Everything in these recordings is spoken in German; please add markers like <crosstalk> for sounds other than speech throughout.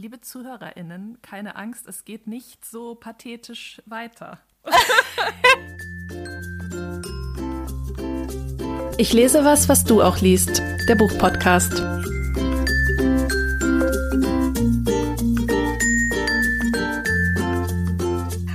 Liebe ZuhörerInnen, keine Angst, es geht nicht so pathetisch weiter. <laughs> Ich lese was, was du auch liest. Der Buchpodcast.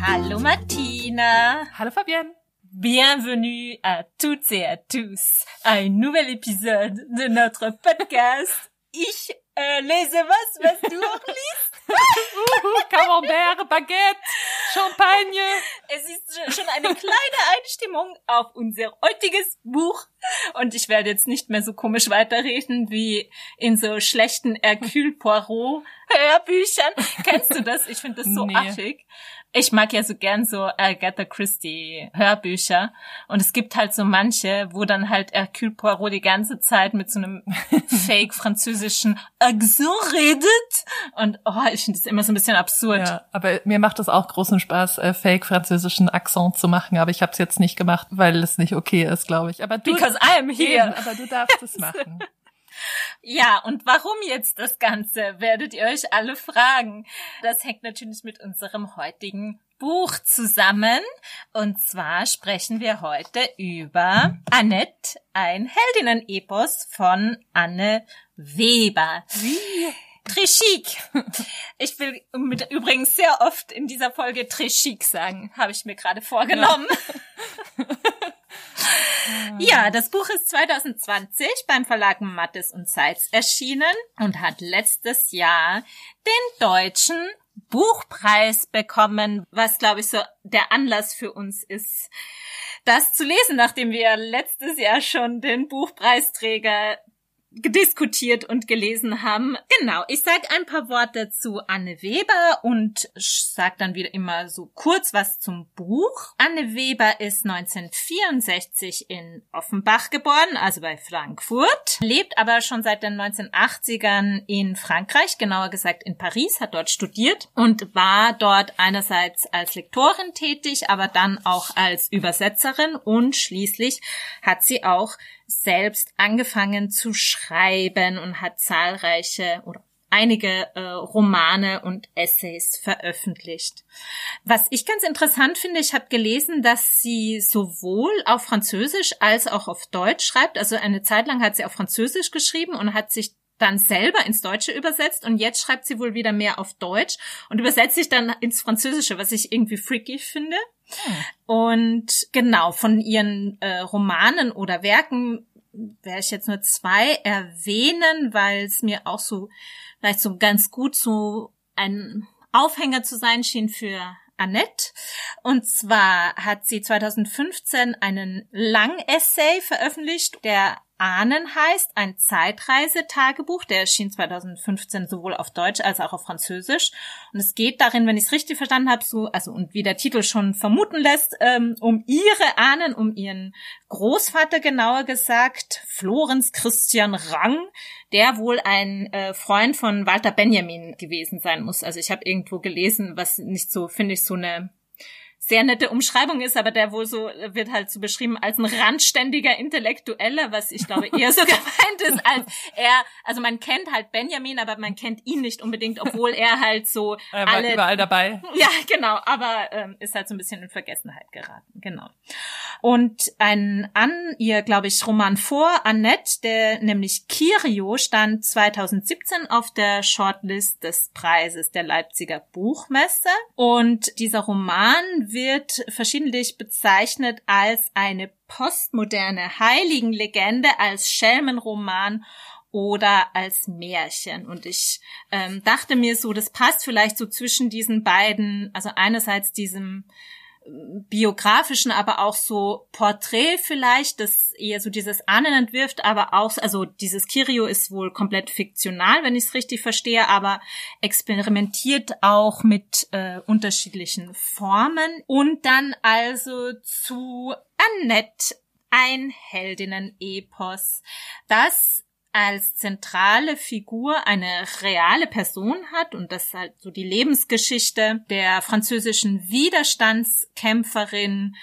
Hallo Martina. Hallo Fabienne. Bienvenue à toutes et à tous à un nouvel épisode de notre podcast. Ich äh, lese was, was du auch <laughs> liest. Uhu, Camembert, Baguette, Champagne. Es ist schon eine kleine Einstimmung auf unser heutiges Buch. Und ich werde jetzt nicht mehr so komisch weiterreden wie in so schlechten Hercule Poirot Hörbüchern. Kennst du das? Ich finde das so nee. affig ich mag ja so gern so Agatha Christie Hörbücher und es gibt halt so manche, wo dann halt Hercule Poirot die ganze Zeit mit so einem <laughs> fake französischen Accent redet und oh, ich finde das immer so ein bisschen absurd. Ja, aber mir macht es auch großen Spaß, äh, fake französischen Accent zu machen, aber ich habe es jetzt nicht gemacht, weil es nicht okay ist, glaube ich. Aber du, Because I am here. Eben, aber du darfst es machen. <laughs> Ja, und warum jetzt das Ganze, werdet ihr euch alle fragen. Das hängt natürlich mit unserem heutigen Buch zusammen. Und zwar sprechen wir heute über Annette, ein Heldinnen-Epos von Anne Weber. Trichik. Ich will mit, übrigens sehr oft in dieser Folge Trichik sagen, habe ich mir gerade vorgenommen. Ja. <laughs> Ja, das Buch ist 2020 beim Verlag Mattes und Seitz erschienen und hat letztes Jahr den deutschen Buchpreis bekommen, was glaube ich so der Anlass für uns ist, das zu lesen, nachdem wir letztes Jahr schon den Buchpreisträger diskutiert und gelesen haben. Genau, ich sage ein paar Worte zu Anne Weber und sage dann wieder immer so kurz was zum Buch. Anne Weber ist 1964 in Offenbach geboren, also bei Frankfurt, lebt aber schon seit den 1980ern in Frankreich, genauer gesagt in Paris, hat dort studiert und war dort einerseits als Lektorin tätig, aber dann auch als Übersetzerin und schließlich hat sie auch selbst angefangen zu schreiben und hat zahlreiche oder einige äh, Romane und Essays veröffentlicht. Was ich ganz interessant finde, ich habe gelesen, dass sie sowohl auf Französisch als auch auf Deutsch schreibt. Also eine Zeit lang hat sie auf Französisch geschrieben und hat sich dann selber ins Deutsche übersetzt und jetzt schreibt sie wohl wieder mehr auf Deutsch und übersetzt sich dann ins Französische, was ich irgendwie freaky finde. Hm. Und genau, von ihren äh, Romanen oder Werken werde ich jetzt nur zwei erwähnen, weil es mir auch so vielleicht so ganz gut so ein Aufhänger zu sein schien für Annette. Und zwar hat sie 2015 einen Lang-Essay veröffentlicht, der Ahnen heißt, ein Zeitreisetagebuch, der erschien 2015 sowohl auf Deutsch als auch auf Französisch. Und es geht darin, wenn ich es richtig verstanden habe, so, also und wie der Titel schon vermuten lässt, ähm, um ihre Ahnen, um ihren Großvater genauer gesagt, Florenz Christian Rang, der wohl ein äh, Freund von Walter Benjamin gewesen sein muss. Also ich habe irgendwo gelesen, was nicht so, finde ich, so eine sehr nette Umschreibung ist, aber der wohl so wird halt so beschrieben als ein randständiger Intellektueller, was ich glaube eher so <laughs> gemeint ist als er. Also man kennt halt Benjamin, aber man kennt ihn nicht unbedingt, obwohl er halt so er war alle überall dabei. <laughs> Ja, genau, aber ähm, ist halt so ein bisschen in Vergessenheit geraten, genau. Und ein an ihr, glaube ich, Roman vor Annette, der nämlich Kirio stand 2017 auf der Shortlist des Preises der Leipziger Buchmesse und dieser Roman wird verschiedentlich bezeichnet als eine postmoderne Heiligenlegende, als Schelmenroman oder als Märchen. Und ich ähm, dachte mir so, das passt vielleicht so zwischen diesen beiden, also einerseits diesem biografischen, aber auch so Porträt vielleicht, das eher so dieses Ahnen entwirft, aber auch, also dieses Kirio ist wohl komplett fiktional, wenn ich es richtig verstehe, aber experimentiert auch mit äh, unterschiedlichen Formen. Und dann also zu Annette, ein Heldinnen-Epos, das als zentrale Figur eine reale Person hat und das halt so die Lebensgeschichte der französischen Widerstandskämpferin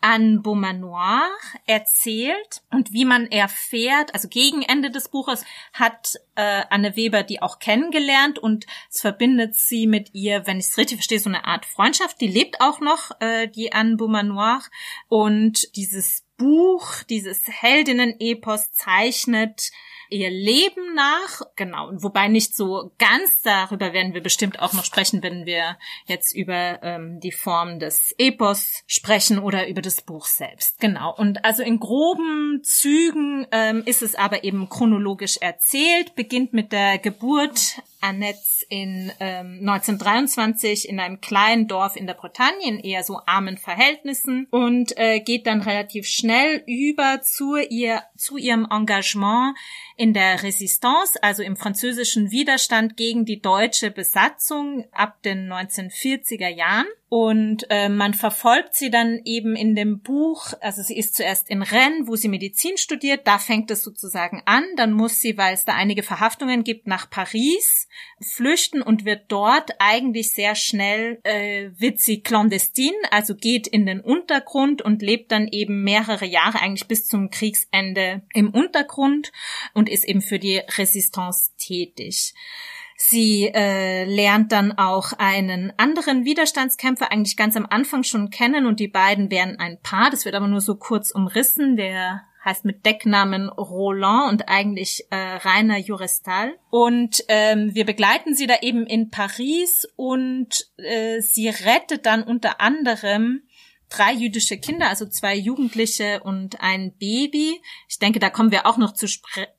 Anne Beaumanoir erzählt und wie man erfährt, also gegen Ende des Buches hat äh, Anne Weber die auch kennengelernt und es verbindet sie mit ihr, wenn ich es richtig verstehe, so eine Art Freundschaft. Die lebt auch noch, äh, die Anne Beaumanoir und dieses Buch, dieses Heldinnen-Epos zeichnet ihr Leben nach. Genau, wobei nicht so ganz, darüber werden wir bestimmt auch noch sprechen, wenn wir jetzt über ähm, die Form des Epos sprechen oder über das Buch selbst. Genau, und also in groben Zügen ähm, ist es aber eben chronologisch erzählt, beginnt mit der Geburt Annette in ähm, 1923 in einem kleinen Dorf in der Bretagne in eher so armen Verhältnissen und äh, geht dann relativ schnell über zu ihr zu ihrem Engagement in der Resistance, also im französischen Widerstand gegen die deutsche Besatzung ab den 1940er Jahren. Und äh, man verfolgt sie dann eben in dem Buch, also sie ist zuerst in Rennes, wo sie Medizin studiert, da fängt es sozusagen an, dann muss sie, weil es da einige Verhaftungen gibt, nach Paris flüchten und wird dort eigentlich sehr schnell, äh, wird sie clandestin, also geht in den Untergrund und lebt dann eben mehrere Jahre, eigentlich bis zum Kriegsende im Untergrund und ist eben für die Resistance tätig. Sie äh, lernt dann auch einen anderen Widerstandskämpfer eigentlich ganz am Anfang schon kennen und die beiden werden ein Paar. Das wird aber nur so kurz umrissen. Der heißt mit Decknamen Roland und eigentlich äh, Rainer Jurestal. Und ähm, wir begleiten sie da eben in Paris und äh, sie rettet dann unter anderem drei jüdische Kinder, also zwei Jugendliche und ein Baby. Ich denke, da kommen wir auch noch zu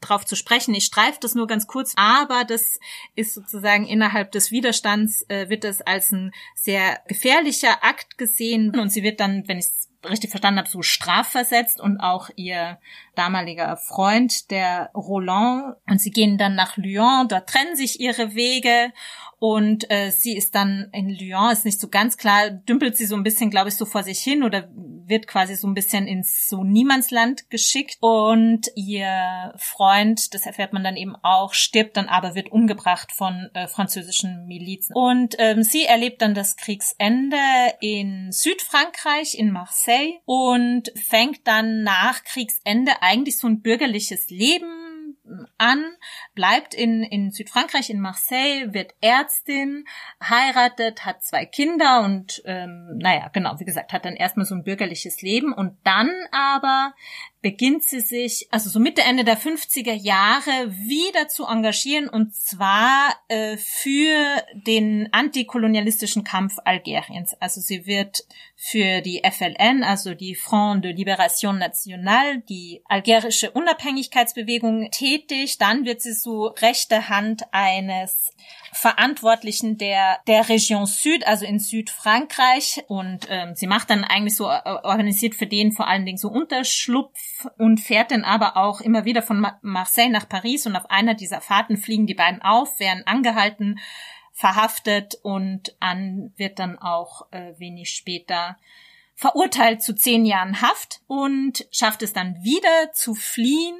drauf zu sprechen. Ich streife das nur ganz kurz, aber das ist sozusagen innerhalb des Widerstands äh, wird das als ein sehr gefährlicher Akt gesehen und sie wird dann, wenn ich es richtig verstanden habe, so strafversetzt und auch ihr damaliger Freund, der Roland. Und sie gehen dann nach Lyon, dort trennen sich ihre Wege und äh, sie ist dann in Lyon, ist nicht so ganz klar, dümpelt sie so ein bisschen, glaube ich, so vor sich hin oder wird quasi so ein bisschen ins so Niemandsland geschickt. Und ihr Freund, das erfährt man dann eben auch, stirbt dann aber, wird umgebracht von äh, französischen Milizen. Und ähm, sie erlebt dann das Kriegsende in Südfrankreich, in Marseille und fängt dann nach Kriegsende eigentlich so ein bürgerliches Leben an, bleibt in, in Südfrankreich, in Marseille, wird Ärztin, heiratet, hat zwei Kinder und ähm, naja, genau, wie gesagt, hat dann erstmal so ein bürgerliches Leben und dann aber beginnt sie sich, also so Mitte, Ende der 50er Jahre, wieder zu engagieren und zwar äh, für den antikolonialistischen Kampf Algeriens. Also sie wird für die FLN, also die Front de Libération Nationale, die algerische Unabhängigkeitsbewegung tätig. Dann wird sie so rechte Hand eines Verantwortlichen der, der Region Süd, also in Südfrankreich. Und ähm, sie macht dann eigentlich so, äh, organisiert für den vor allen Dingen so Unterschlupf und fährt dann aber auch immer wieder von Marseille nach Paris. Und auf einer dieser Fahrten fliegen die beiden auf, werden angehalten, verhaftet und an wird dann auch äh, wenig später verurteilt zu zehn Jahren Haft und schafft es dann wieder zu fliehen,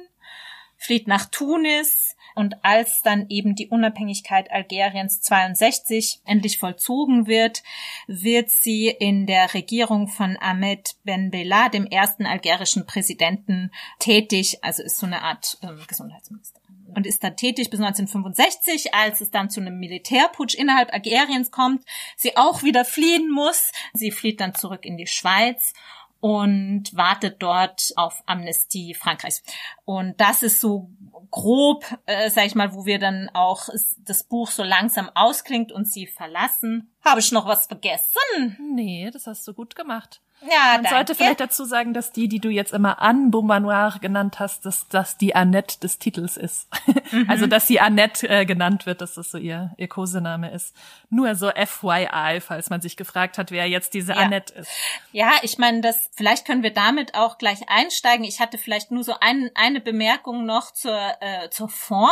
flieht nach Tunis, und als dann eben die Unabhängigkeit Algeriens 62 endlich vollzogen wird, wird sie in der Regierung von Ahmed Ben Bella, dem ersten algerischen Präsidenten, tätig. Also ist so eine Art ähm, Gesundheitsminister und ist da tätig bis 1965, als es dann zu einem Militärputsch innerhalb Algeriens kommt, sie auch wieder fliehen muss. Sie flieht dann zurück in die Schweiz und wartet dort auf Amnestie Frankreichs. Und das ist so grob, äh, sag ich mal, wo wir dann auch das Buch so langsam ausklingt und sie verlassen. Habe ich noch was vergessen? Nee, das hast du gut gemacht. Ja, Man sollte vielleicht dazu sagen, dass die, die du jetzt immer Anne Beaumanoir genannt hast, dass das die Annette des Titels ist. Mhm. <laughs> Also, dass sie Annette äh, genannt wird, dass das so ihr, ihr Kosename ist. Nur so FYI, falls man sich gefragt hat, wer jetzt diese ja. Annette ist. Ja, ich meine, das, vielleicht können wir damit auch gleich einsteigen. Ich hatte vielleicht nur so ein, eine Bemerkung noch zur, äh, zur Form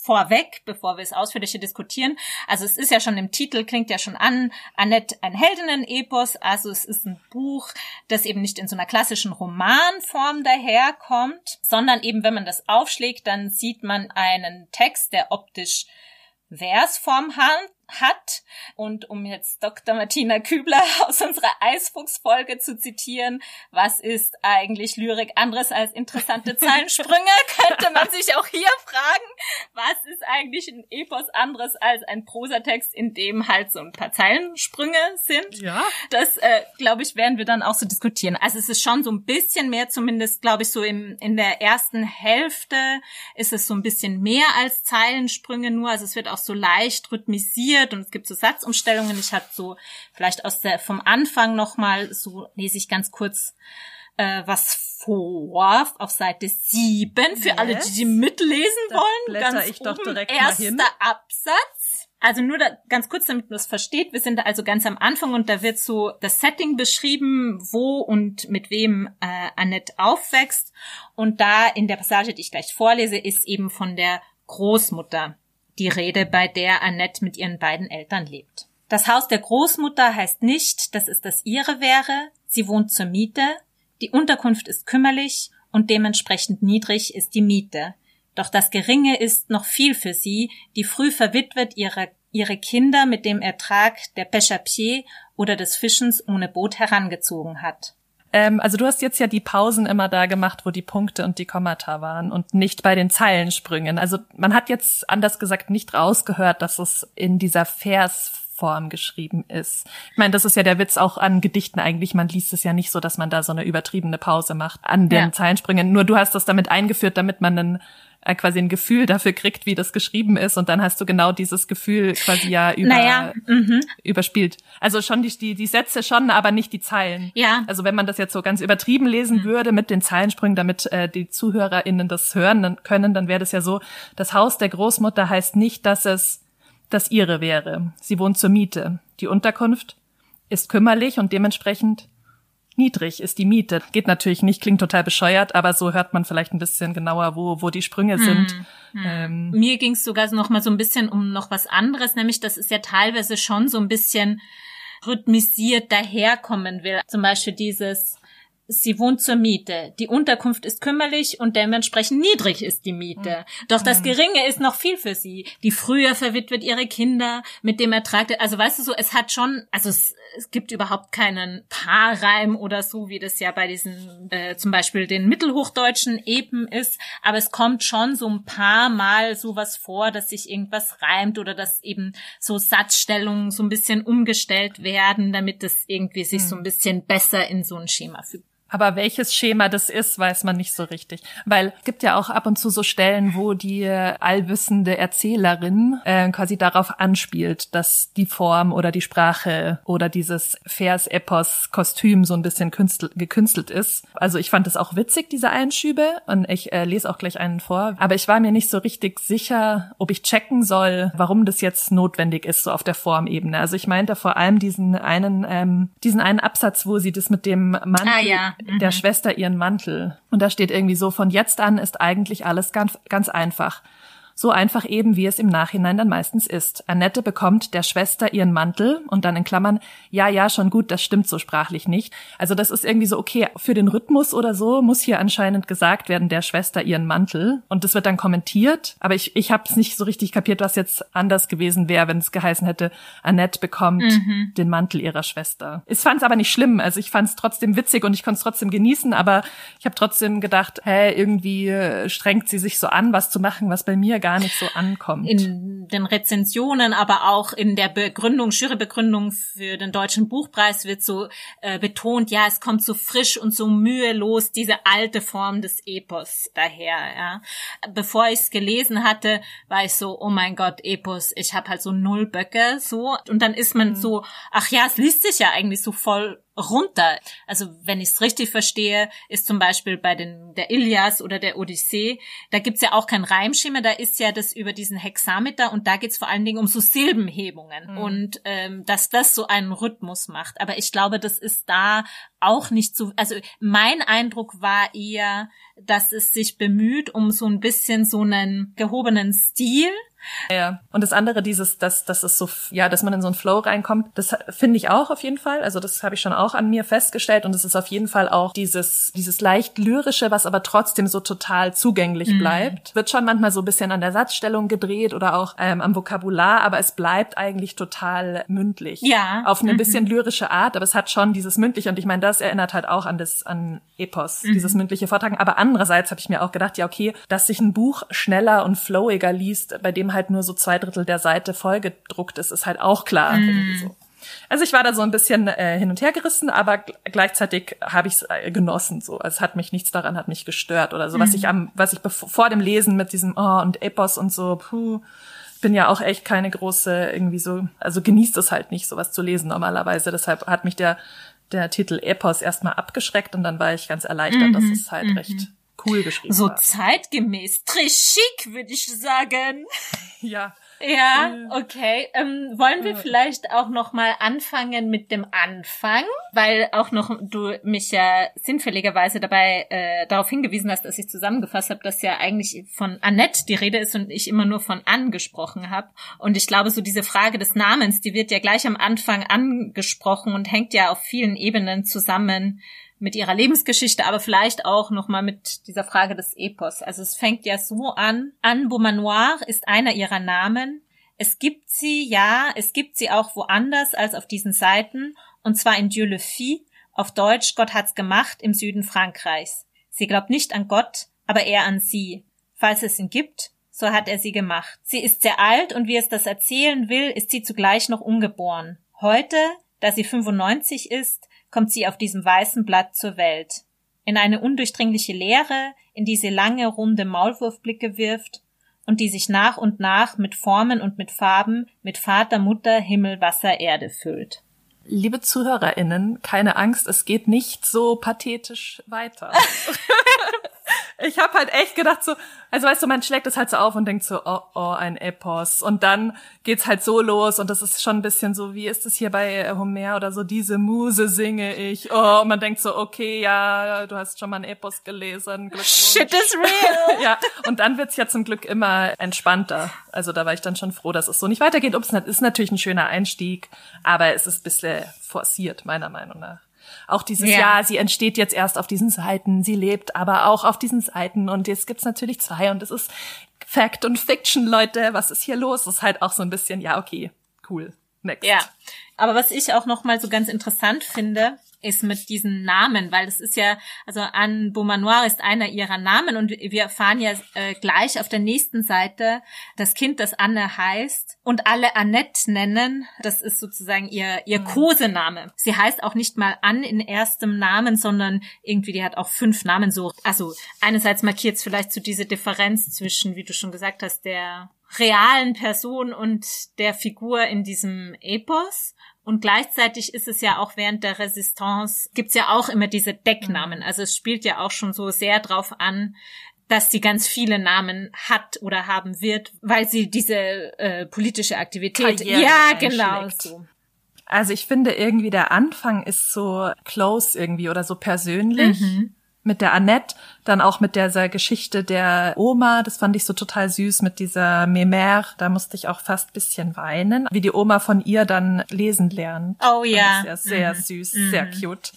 vorweg, bevor wir es ausführlicher diskutieren. Also, es ist ja schon im Titel, klingt ja schon an, Annette ein Heldinnen-Epos, also es ist ein Buch, Buch, das eben nicht in so einer klassischen Romanform daherkommt, sondern eben, wenn man das aufschlägt, dann sieht man einen Text, der optisch Versform hat. Und um jetzt Dr. Martina Kübler <laughs> aus unserer Eisfuchs-Folge zu zitieren, was ist eigentlich Lyrik anderes als interessante <laughs> Zeilensprünge, könnte man sich auch hier fragen, was ist eigentlich ein Epos anderes als ein Prosatext, in dem halt so ein paar Zeilensprünge sind. Ja. Das, äh, glaube ich, werden wir dann auch so diskutieren. Also es ist schon so ein bisschen mehr, zumindest, glaube ich, so im, in der ersten Hälfte ist es so ein bisschen mehr als Zeilensprünge nur. Also es wird auch so leicht rhythmisiert und es gibt so Satzumstellungen. Ich habe so vielleicht aus der vom Anfang noch mal so lese ich ganz kurz äh, was vor auf Seite 7 für yes. alle, die die mitlesen da wollen. Ganz ich doch direkt oben, erster. Absatz. Also nur da, ganz kurz, damit man es versteht. Wir sind da also ganz am Anfang und da wird so das Setting beschrieben, wo und mit wem äh, Annette aufwächst. Und da in der Passage, die ich gleich vorlese, ist eben von der Großmutter die Rede, bei der Annette mit ihren beiden Eltern lebt. Das Haus der Großmutter heißt nicht, dass es das ihre wäre. Sie wohnt zur Miete. Die Unterkunft ist kümmerlich und dementsprechend niedrig ist die Miete. Doch das Geringe ist noch viel für sie, die früh verwitwet ihre, ihre Kinder mit dem Ertrag der Pêche oder des Fischens ohne Boot herangezogen hat. Ähm, also du hast jetzt ja die Pausen immer da gemacht, wo die Punkte und die Kommata waren und nicht bei den Zeilensprüngen. Also man hat jetzt anders gesagt nicht rausgehört, dass es in dieser Versform geschrieben ist. Ich meine, das ist ja der Witz auch an Gedichten eigentlich. Man liest es ja nicht so, dass man da so eine übertriebene Pause macht an den ja. Zeilensprüngen. Nur du hast das damit eingeführt, damit man einen äh, quasi ein Gefühl dafür kriegt, wie das geschrieben ist und dann hast du genau dieses Gefühl quasi ja über, naja, mhm. überspielt. Also schon die, die, die Sätze schon, aber nicht die Zeilen. Ja. Also wenn man das jetzt so ganz übertrieben lesen mhm. würde mit den Zeilensprüngen, damit äh, die ZuhörerInnen das hören können, dann wäre das ja so, das Haus der Großmutter heißt nicht, dass es das ihre wäre. Sie wohnt zur Miete. Die Unterkunft ist kümmerlich und dementsprechend niedrig ist die Miete. Geht natürlich nicht, klingt total bescheuert, aber so hört man vielleicht ein bisschen genauer, wo, wo die Sprünge sind. Hm, hm. Ähm, Mir ging es sogar noch mal so ein bisschen um noch was anderes, nämlich das ist ja teilweise schon so ein bisschen rhythmisiert daherkommen will. Zum Beispiel dieses Sie wohnt zur Miete. Die Unterkunft ist kümmerlich und dementsprechend niedrig ist die Miete. Mhm. Doch das hm. Geringe ist noch viel für sie. Die früher verwitwet ihre Kinder mit dem Ertrag. Also weißt du so, es hat schon, also es, es gibt überhaupt keinen Paarreim oder so, wie das ja bei diesen äh, zum Beispiel den mittelhochdeutschen Epen ist. Aber es kommt schon so ein paar Mal sowas vor, dass sich irgendwas reimt oder dass eben so Satzstellungen so ein bisschen umgestellt werden, damit es irgendwie sich mhm. so ein bisschen besser in so ein Schema fügt. Aber welches Schema das ist, weiß man nicht so richtig. Weil es gibt ja auch ab und zu so Stellen, wo die allwissende Erzählerin äh, quasi darauf anspielt, dass die Form oder die Sprache oder dieses Vers-Epos-Kostüm so ein bisschen gekünstelt ist. Also ich fand es auch witzig, diese Einschübe. Und ich äh, lese auch gleich einen vor. Aber ich war mir nicht so richtig sicher, ob ich checken soll, warum das jetzt notwendig ist, so auf der Formebene. Also ich meinte vor allem diesen einen, ähm, diesen einen Absatz, wo sie das mit dem Mantel ah, ja der mhm. Schwester ihren Mantel. Und da steht irgendwie so, von jetzt an ist eigentlich alles ganz, ganz einfach. So einfach eben, wie es im Nachhinein dann meistens ist. Annette bekommt der Schwester ihren Mantel und dann in Klammern, ja, ja, schon gut, das stimmt so sprachlich nicht. Also das ist irgendwie so, okay, für den Rhythmus oder so muss hier anscheinend gesagt werden, der Schwester ihren Mantel. Und das wird dann kommentiert. Aber ich, ich habe es nicht so richtig kapiert, was jetzt anders gewesen wäre, wenn es geheißen hätte, Annette bekommt mhm. den Mantel ihrer Schwester. Ich fand es aber nicht schlimm. Also ich fand es trotzdem witzig und ich konnte es trotzdem genießen, aber ich habe trotzdem gedacht, hä, irgendwie äh, strengt sie sich so an, was zu machen, was bei mir gar nicht so ankommt. In den Rezensionen, aber auch in der Begründung, Jurybegründung für den Deutschen Buchpreis wird so äh, betont, ja, es kommt so frisch und so mühelos diese alte Form des Epos daher. Ja. Bevor ich es gelesen hatte, war ich so, oh mein Gott, Epos, ich habe halt so null Böcke so. Und dann ist man mhm. so, ach ja, es liest sich ja eigentlich so voll runter. Also wenn ich es richtig verstehe, ist zum Beispiel bei den der Ilias oder der Odyssee, da gibt's ja auch kein Reimschema, da ist ja das über diesen Hexameter und da geht's vor allen Dingen um so Silbenhebungen mhm. und ähm, dass das so einen Rhythmus macht. Aber ich glaube, das ist da auch nicht so. Also mein Eindruck war eher, dass es sich bemüht um so ein bisschen so einen gehobenen Stil Ja. Und das andere, dieses, dass, dass es so, ja, dass man in so einen Flow reinkommt, das finde ich auch auf jeden Fall. Also das habe ich schon auch an mir festgestellt. Und es ist auf jeden Fall auch dieses, dieses leicht lyrische, was aber trotzdem so total zugänglich mhm. bleibt. Wird schon manchmal so ein bisschen an der Satzstellung gedreht oder auch ähm, am Vokabular, aber es bleibt eigentlich total mündlich. Ja. Auf eine mhm. bisschen lyrische Art, aber es hat schon dieses mündliche. Und ich meine, das erinnert halt auch an das, an Epos, mhm. dieses mündliche Vortragen. Aber andererseits habe ich mir auch gedacht, ja, okay, dass sich ein Buch schneller und flowiger liest, bei dem halt nur so zwei Drittel der Seite vollgedruckt ist, ist halt auch klar. Mhm. So. Also ich war da so ein bisschen äh, hin und her gerissen, aber gleichzeitig habe ich es äh, genossen. So, also es hat mich nichts daran hat mich gestört oder so. Mhm. Was ich am, was ich vor dem Lesen mit diesem oh und Epos und so, puh, bin ja auch echt keine große irgendwie so, also genießt es halt nicht, sowas zu lesen normalerweise. Deshalb hat mich der der Titel Epos erstmal abgeschreckt und dann war ich ganz erleichtert, mhm. dass es halt mhm. recht cool geschrieben so war. So zeitgemäß, très chic, würde ich sagen. <laughs> Ja, ja, okay. Ähm, wollen wir vielleicht auch noch mal anfangen mit dem Anfang, weil auch noch du mich ja sinnfälligerweise dabei äh, darauf hingewiesen hast, dass ich zusammengefasst habe, dass ja eigentlich von Annette die Rede ist und ich immer nur von angesprochen habe. Und ich glaube, so diese Frage des Namens, die wird ja gleich am Anfang angesprochen und hängt ja auf vielen Ebenen zusammen mit ihrer Lebensgeschichte, aber vielleicht auch nochmal mit dieser Frage des Epos. Also es fängt ja so an. Anne Beaumanoir ist einer ihrer Namen. Es gibt sie, ja, es gibt sie auch woanders als auf diesen Seiten, und zwar in Dieu le fit, auf Deutsch Gott hat's gemacht im Süden Frankreichs. Sie glaubt nicht an Gott, aber eher an sie. Falls es ihn gibt, so hat er sie gemacht. Sie ist sehr alt und wie es das erzählen will, ist sie zugleich noch ungeboren. Heute, da sie 95 ist, kommt sie auf diesem weißen Blatt zur Welt. In eine undurchdringliche Leere, in die sie lange, runde Maulwurfblicke wirft und die sich nach und nach mit Formen und mit Farben, mit Vater, Mutter, Himmel, Wasser, Erde füllt. Liebe ZuhörerInnen, keine Angst, es geht nicht so pathetisch weiter. <laughs> ich habe halt echt gedacht so, also weißt du, man schlägt es halt so auf und denkt so, oh, oh, ein Epos. Und dann geht's halt so los und das ist schon ein bisschen so, wie ist es hier bei Homer oder so, diese Muse singe ich. Oh, und man denkt so, okay, ja, du hast schon mal ein Epos gelesen. Shit is real. <laughs> ja, und dann wird's ja zum Glück immer entspannter. Also da war ich dann schon froh, dass es so nicht weitergeht. Ups, ist natürlich ein schöner Einstieg, aber es ist ein bisschen forciert, meiner Meinung nach. Auch dieses ja. Jahr, sie entsteht jetzt erst auf diesen Seiten, sie lebt aber auch auf diesen Seiten und jetzt gibt's natürlich zwei und es ist Fact und Fiction, Leute, was ist hier los? Das ist halt auch so ein bisschen, ja, okay, cool. Next. Ja. Aber was ich auch noch mal so ganz interessant finde, ist mit diesen Namen, weil das ist ja, also Anne Beaumanoir ist einer ihrer Namen und wir erfahren ja äh, gleich auf der nächsten Seite das Kind, das Anne heißt und alle Annette nennen. Das ist sozusagen ihr, ihr mhm. Kosename. Sie heißt auch nicht mal Anne in erstem Namen, sondern irgendwie, die hat auch fünf Namen so. Also einerseits markiert es vielleicht so diese Differenz zwischen, wie du schon gesagt hast, der realen Person und der Figur in diesem Epos. Und gleichzeitig ist es ja auch während der Resistance, gibt's ja auch immer diese Decknamen. Also es spielt ja auch schon so sehr drauf an, dass sie ganz viele Namen hat oder haben wird, weil sie diese äh, politische Aktivität. Karriere ja, genau. So. Also ich finde irgendwie der Anfang ist so close irgendwie oder so persönlich. Mhm mit der Annette, dann auch mit dieser Geschichte der Oma, das fand ich so total süß mit dieser Mémère, da musste ich auch fast bisschen weinen, wie die Oma von ihr dann lesen lernt. Oh ja. Sehr, sehr mhm. süß, mhm. sehr cute.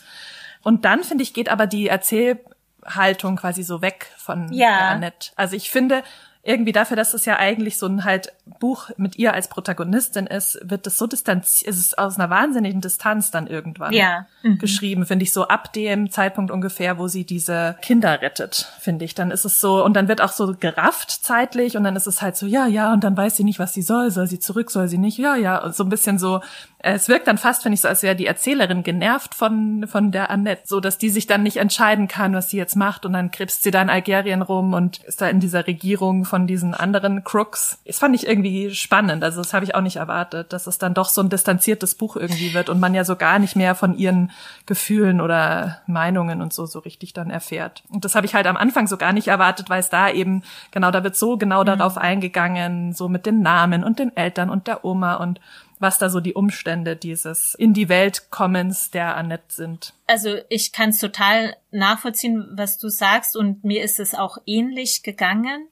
Und dann finde ich, geht aber die Erzählhaltung quasi so weg von ja. der Annette. Also ich finde, irgendwie dafür, dass es ja eigentlich so ein halt Buch mit ihr als Protagonistin ist, wird es so distanziert, ist es aus einer wahnsinnigen Distanz dann irgendwann ja. mhm. geschrieben, finde ich so ab dem Zeitpunkt ungefähr, wo sie diese Kinder rettet, finde ich. Dann ist es so, und dann wird auch so gerafft zeitlich und dann ist es halt so, ja, ja, und dann weiß sie nicht, was sie soll, soll sie zurück, soll sie nicht, ja, ja, und so ein bisschen so, es wirkt dann fast, finde ich, so, als wäre die Erzählerin genervt von, von der Annette, so dass die sich dann nicht entscheiden kann, was sie jetzt macht und dann krebst sie da in Algerien rum und ist da in dieser Regierung von diesen anderen Crooks. Das fand ich irgendwie spannend. Also das habe ich auch nicht erwartet, dass es dann doch so ein distanziertes Buch irgendwie wird und man ja so gar nicht mehr von ihren Gefühlen oder Meinungen und so so richtig dann erfährt. Und das habe ich halt am Anfang so gar nicht erwartet, weil es da eben genau da wird so genau mhm. darauf eingegangen, so mit den Namen und den Eltern und der Oma und was da so die Umstände dieses in die Welt kommens der Annette sind. Also ich kann es total nachvollziehen, was du sagst und mir ist es auch ähnlich gegangen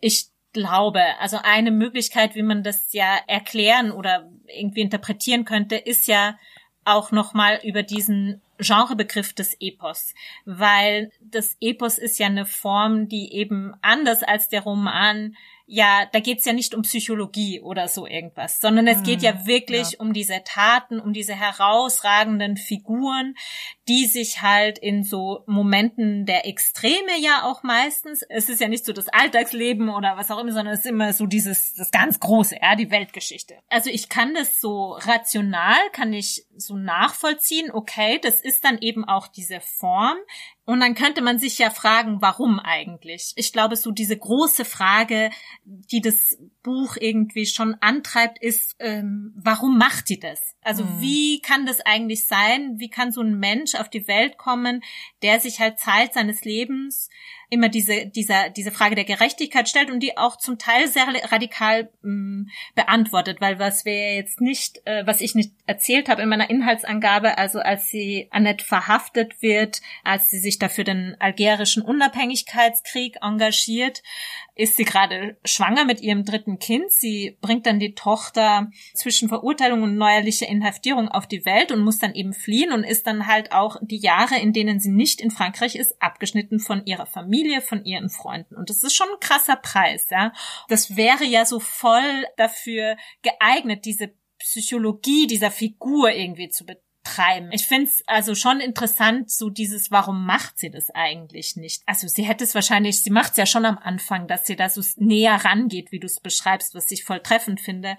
ich glaube, also eine Möglichkeit, wie man das ja erklären oder irgendwie interpretieren könnte, ist ja auch nochmal über diesen Genrebegriff des Epos, weil das Epos ist ja eine Form, die eben anders als der Roman ja, da geht's ja nicht um Psychologie oder so irgendwas, sondern es geht ja mhm. wirklich ja. um diese Taten, um diese herausragenden Figuren, die sich halt in so Momenten der Extreme ja auch meistens, es ist ja nicht so das Alltagsleben oder was auch immer, sondern es ist immer so dieses, das ganz Große, ja, die Weltgeschichte. Also ich kann das so rational, kann ich so nachvollziehen, okay, das ist dann eben auch diese Form, und dann könnte man sich ja fragen, warum eigentlich? Ich glaube, so diese große Frage, die das Buch irgendwie schon antreibt, ist, ähm, warum macht die das? Also mhm. wie kann das eigentlich sein? Wie kann so ein Mensch auf die Welt kommen, der sich halt Zeit seines Lebens immer diese, dieser, diese Frage der Gerechtigkeit stellt und die auch zum Teil sehr radikal mh, mm, beantwortet, weil was wir jetzt nicht, äh, was ich nicht erzählt habe in meiner Inhaltsangabe, also als sie Annette verhaftet wird, als sie sich dafür den algerischen Unabhängigkeitskrieg engagiert, ist sie gerade schwanger mit ihrem dritten Kind. Sie bringt dann die Tochter zwischen Verurteilung und neuerlicher Inhaftierung auf die Welt und muss dann eben fliehen und ist dann halt auch die Jahre, in denen sie nicht in Frankreich ist, abgeschnitten von ihrer Familie, von ihren Freunden. Und das ist schon ein krasser Preis, ja. Das wäre ja so voll dafür geeignet, diese Psychologie dieser Figur irgendwie zu betreiben treiben. Ich finde es also schon interessant, so dieses, warum macht sie das eigentlich nicht? Also sie hätte es wahrscheinlich, sie macht es ja schon am Anfang, dass sie da so näher rangeht, wie du es beschreibst, was ich voll treffend finde.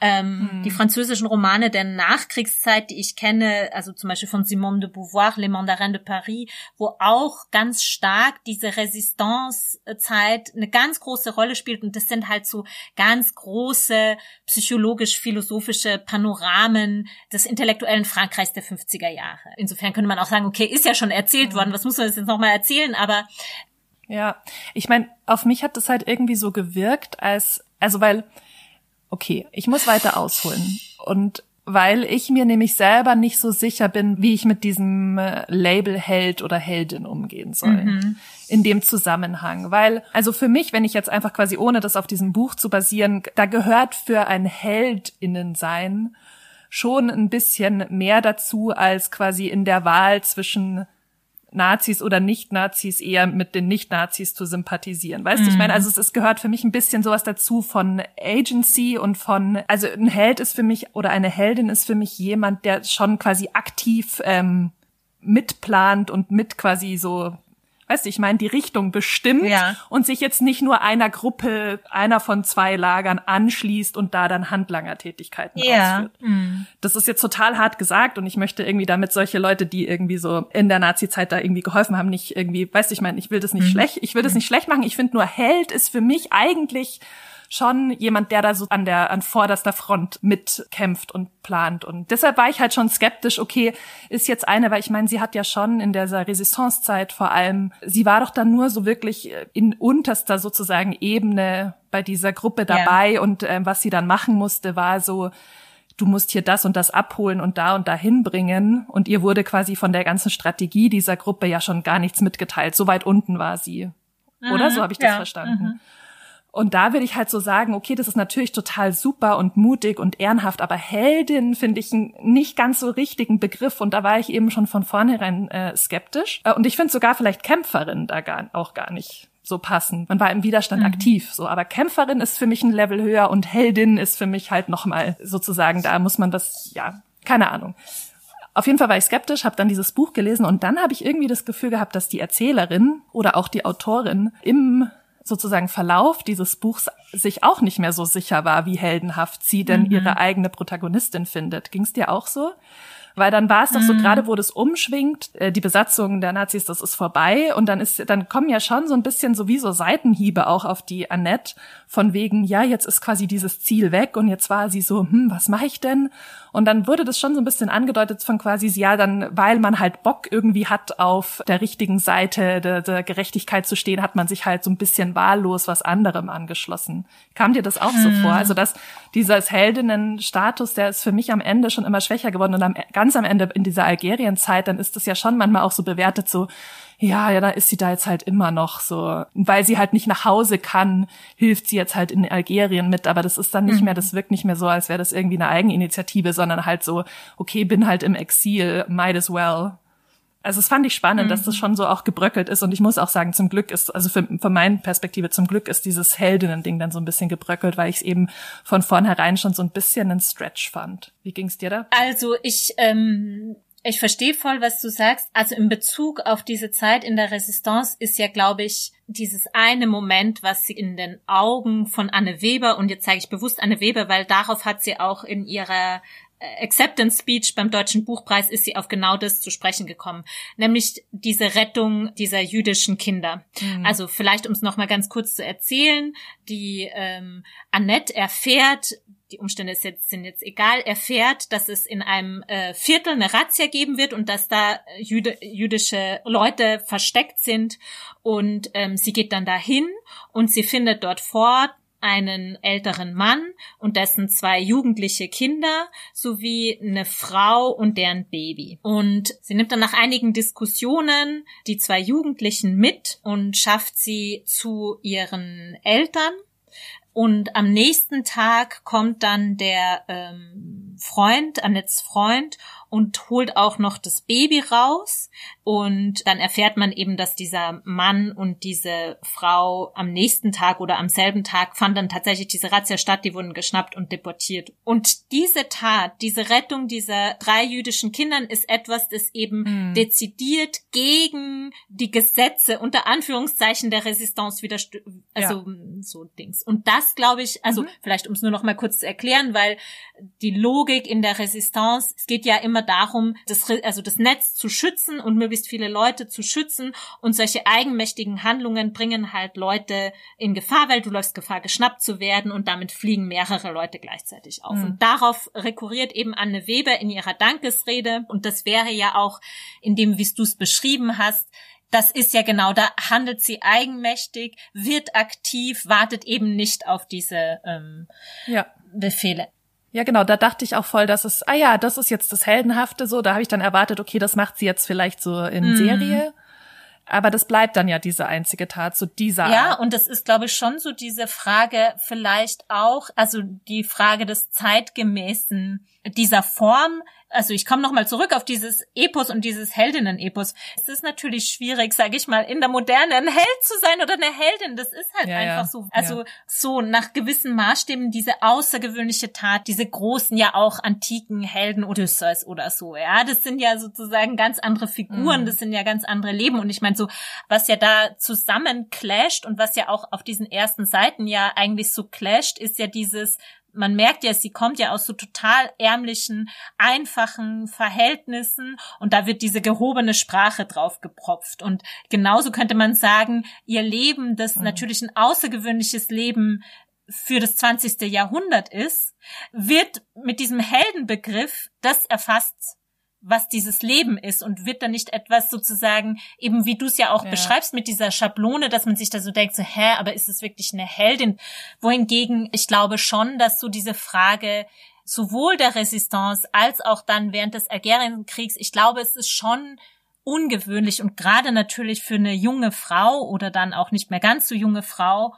Ähm, hm. Die französischen Romane der Nachkriegszeit, die ich kenne, also zum Beispiel von Simone de Beauvoir, Les Mandarins de Paris, wo auch ganz stark diese Resistance-Zeit eine ganz große Rolle spielt und das sind halt so ganz große psychologisch-philosophische Panoramen des intellektuellen Frankreichs Frankreichs der 50er Jahre. Insofern könnte man auch sagen, okay, ist ja schon erzählt mhm. worden, was muss man jetzt nochmal erzählen, aber ja, ich meine, auf mich hat das halt irgendwie so gewirkt, als, also weil, okay, ich muss weiter ausholen. Und weil ich mir nämlich selber nicht so sicher bin, wie ich mit diesem äh, Label Held oder Heldin umgehen soll. Mhm. In dem Zusammenhang. Weil, also für mich, wenn ich jetzt einfach quasi ohne das auf diesem Buch zu basieren, da gehört für ein Heldinnen sein schon ein bisschen mehr dazu als quasi in der Wahl zwischen Nazis oder Nicht-Nazis eher mit den Nicht-Nazis zu sympathisieren. Weißt du, ich meine, mhm. also es, es, gehört für mich ein bisschen sowas dazu von Agency und von, also ein Held ist für mich oder eine Heldin ist für mich jemand, der schon quasi aktiv ähm, mitplant und mit quasi so weißt du, ich meine, die Richtung bestimmt ja. und sich jetzt nicht nur einer Gruppe, einer von zwei Lagern anschließt und da dann Handlangertätigkeiten ja. ausführt. Mhm. Das ist jetzt total hart gesagt und ich möchte irgendwie damit solche Leute, die irgendwie so in der Nazi-Zeit da irgendwie geholfen haben, nicht irgendwie, weißt du, ich meine, ich will das nicht mhm. schlecht, ich will das mhm. nicht schlecht machen, ich finde nur Held ist für mich eigentlich schon jemand, der da so an der, an vorderster Front mitkämpft und plant. Und deshalb war ich halt schon skeptisch, okay, ist jetzt eine, weil ich meine, sie hat ja schon in dieser Resistance-Zeit vor allem, sie war doch dann nur so wirklich in unterster sozusagen Ebene bei dieser Gruppe dabei ja. und äh, was sie dann machen musste, war so, du musst hier das und das abholen und da und da hinbringen. Und ihr wurde quasi von der ganzen Strategie dieser Gruppe ja schon gar nichts mitgeteilt. So weit unten war sie. Oder? Mhm, so habe ich das ja, verstanden. Mhm. Und da würde ich halt so sagen, okay, das ist natürlich total super und mutig und ehrenhaft, aber Heldin finde ich einen nicht ganz so richtigen Begriff und da war ich eben schon von vornherein äh, skeptisch. Äh, und ich finde sogar vielleicht Kämpferin da gar, auch gar nicht so passen. Man war im Widerstand mhm. aktiv, so. Aber Kämpferin ist für mich ein Level höher und Heldin ist für mich halt nochmal sozusagen, da muss man das, ja, keine Ahnung. Auf jeden Fall war ich skeptisch, habe dann dieses Buch gelesen und dann habe ich irgendwie das Gefühl gehabt, dass die Erzählerin oder auch die Autorin im sozusagen Verlauf dieses Buchs sich auch nicht mehr so sicher war, wie heldenhaft sie denn mhm. ihre eigene Protagonistin findet. Ging es dir auch so? Weil dann war es doch so, mhm. gerade wo das umschwingt, äh, die Besatzung der Nazis, das ist vorbei und dann ist, dann kommen ja schon so ein bisschen sowieso Seitenhiebe auch auf die Annette von wegen, ja, jetzt ist quasi dieses Ziel weg und jetzt war sie so, hm, was mache ich denn? Und dann wurde das schon so ein bisschen angedeutet von quasi, ja, dann, weil man halt Bock irgendwie hat, auf der richtigen Seite der, der Gerechtigkeit zu stehen, hat man sich halt so ein bisschen wahllos was anderem angeschlossen. Kam dir das auch hm. so vor? Also, dass dieser Heldinnenstatus, der ist für mich am Ende schon immer schwächer geworden und am, ganz am Ende in dieser Algerienzeit, dann ist das ja schon manchmal auch so bewertet, so, ja, ja, da ist sie da jetzt halt immer noch so. Weil sie halt nicht nach Hause kann, hilft sie jetzt halt in Algerien mit, aber das ist dann nicht mhm. mehr, das wirkt nicht mehr so, als wäre das irgendwie eine Eigeninitiative, sondern halt so, okay, bin halt im Exil, might as well. Also es fand ich spannend, mhm. dass das schon so auch gebröckelt ist und ich muss auch sagen, zum Glück ist, also für, von meiner Perspektive zum Glück ist dieses Heldinnen-Ding dann so ein bisschen gebröckelt, weil ich es eben von vornherein schon so ein bisschen einen Stretch fand. Wie ging's dir da? Also ich ähm, ich verstehe voll, was du sagst. Also in Bezug auf diese Zeit in der Resistance ist ja, glaube ich, dieses eine Moment, was sie in den Augen von Anne Weber, und jetzt sage ich bewusst Anne Weber, weil darauf hat sie auch in ihrer Acceptance Speech beim Deutschen Buchpreis ist sie auf genau das zu sprechen gekommen, nämlich diese Rettung dieser jüdischen Kinder. Mhm. Also vielleicht, um es nochmal ganz kurz zu erzählen, die ähm, Annette erfährt, die Umstände ist jetzt, sind jetzt egal, erfährt, dass es in einem äh, Viertel eine Razzia geben wird und dass da Jüde, jüdische Leute versteckt sind. Und ähm, sie geht dann dahin und sie findet dort vor einen älteren Mann und dessen zwei jugendliche Kinder sowie eine Frau und deren Baby. Und sie nimmt dann nach einigen Diskussionen die zwei Jugendlichen mit und schafft sie zu ihren Eltern und am nächsten Tag kommt dann der ähm, Freund, Annettes Freund, und holt auch noch das Baby raus. Und dann erfährt man eben, dass dieser Mann und diese Frau am nächsten Tag oder am selben Tag fand dann tatsächlich diese Razzia statt, die wurden geschnappt und deportiert. Und diese Tat, diese Rettung dieser drei jüdischen Kindern ist etwas, das eben mhm. dezidiert gegen die Gesetze unter Anführungszeichen der Resistance widerstößt. Also ja. so Dings. Und das glaube ich, also mhm. vielleicht um es nur noch mal kurz zu erklären, weil die Logik in der Resistance, es geht ja immer darum, das, also das Netz zu schützen und möglichst viele Leute zu schützen. Und solche eigenmächtigen Handlungen bringen halt Leute in Gefahr, weil du läufst Gefahr, geschnappt zu werden und damit fliegen mehrere Leute gleichzeitig auf. Mhm. Und darauf rekurriert eben Anne Weber in ihrer Dankesrede. Und das wäre ja auch in dem, wie du es beschrieben hast, das ist ja genau, da handelt sie eigenmächtig, wird aktiv, wartet eben nicht auf diese ähm, ja. Befehle. Ja, genau, da dachte ich auch voll, dass es, ah ja, das ist jetzt das Heldenhafte so. Da habe ich dann erwartet, okay, das macht sie jetzt vielleicht so in mhm. Serie. Aber das bleibt dann ja diese einzige Tat, so dieser. Ja, Art. und das ist, glaube ich, schon so diese Frage vielleicht auch, also die Frage des zeitgemäßen dieser Form also ich komme nochmal zurück auf dieses Epos und dieses Heldinnen-Epos. Es ist natürlich schwierig, sage ich mal, in der Moderne ein Held zu sein oder eine Heldin. Das ist halt ja, einfach ja. so. Also ja. so nach gewissen Maßstäben diese außergewöhnliche Tat, diese großen, ja auch antiken Helden Odysseus oder so. Ja, das sind ja sozusagen ganz andere Figuren, mhm. das sind ja ganz andere Leben. Und ich meine so, was ja da zusammen clasht und was ja auch auf diesen ersten Seiten ja eigentlich so clasht, ist ja dieses man merkt ja, sie kommt ja aus so total ärmlichen, einfachen Verhältnissen und da wird diese gehobene Sprache drauf gepropft. Und genauso könnte man sagen, ihr Leben, das mhm. natürlich ein außergewöhnliches Leben für das 20. Jahrhundert ist, wird mit diesem Heldenbegriff das erfasst was dieses Leben ist und wird dann nicht etwas sozusagen, eben wie du es ja auch ja. beschreibst mit dieser Schablone, dass man sich da so denkt, so, hä, aber ist es wirklich eine Heldin? Wohingegen, ich glaube schon, dass so diese Frage sowohl der Resistance als auch dann während des Algerienkriegs, ich glaube, es ist schon ungewöhnlich und gerade natürlich für eine junge Frau oder dann auch nicht mehr ganz so junge Frau,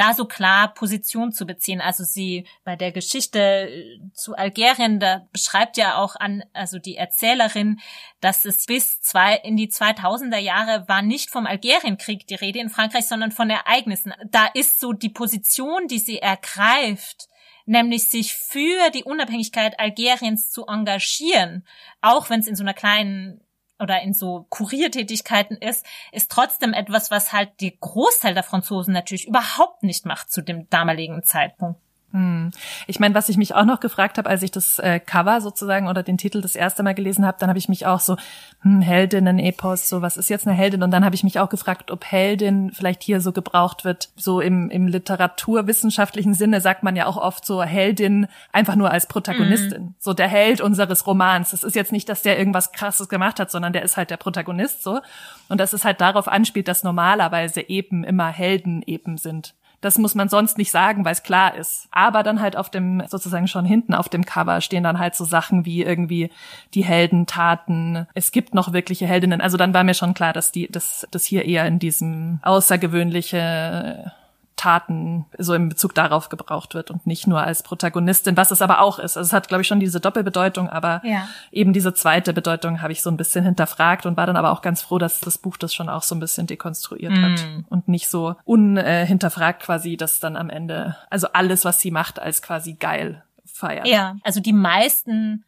da so klar Position zu beziehen. Also sie bei der Geschichte äh, zu Algerien, da beschreibt ja auch an, also die Erzählerin, dass es bis zwei, in die 2000er Jahre war nicht vom Algerienkrieg die Rede in Frankreich, sondern von Ereignissen. Da ist so die Position, die sie ergreift, nämlich sich für die Unabhängigkeit Algeriens zu engagieren, auch wenn es in so einer kleinen oder in so Kuriertätigkeiten ist, ist trotzdem etwas, was halt die Großteil der Franzosen natürlich überhaupt nicht macht zu dem damaligen Zeitpunkt. Hm. Ich meine, was ich mich auch noch gefragt habe, als ich das äh, Cover sozusagen oder den Titel das erste Mal gelesen habe, dann habe ich mich auch so, hm, Heldinnen-Epos, so was ist jetzt eine Heldin? Und dann habe ich mich auch gefragt, ob Heldin vielleicht hier so gebraucht wird. So im, im literaturwissenschaftlichen Sinne sagt man ja auch oft so Heldin einfach nur als Protagonistin. Mhm. So der Held unseres Romans. Das ist jetzt nicht, dass der irgendwas krasses gemacht hat, sondern der ist halt der Protagonist so. Und dass es halt darauf anspielt, dass normalerweise eben immer Helden eben sind Das muss man sonst nicht sagen, weil es klar ist. Aber dann halt auf dem, sozusagen schon hinten auf dem Cover stehen dann halt so Sachen wie irgendwie die Heldentaten. Es gibt noch wirkliche Heldinnen. Also dann war mir schon klar, dass die, dass das hier eher in diesem außergewöhnliche Taten so im Bezug darauf gebraucht wird und nicht nur als Protagonistin, was es aber auch ist. Also es hat, glaube ich, schon diese Doppelbedeutung, aber ja. eben diese zweite Bedeutung habe ich so ein bisschen hinterfragt und war dann aber auch ganz froh, dass das Buch das schon auch so ein bisschen dekonstruiert mm. hat und nicht so unhinterfragt quasi das dann am Ende, also alles, was sie macht, als quasi geil feiert. Ja, also die meisten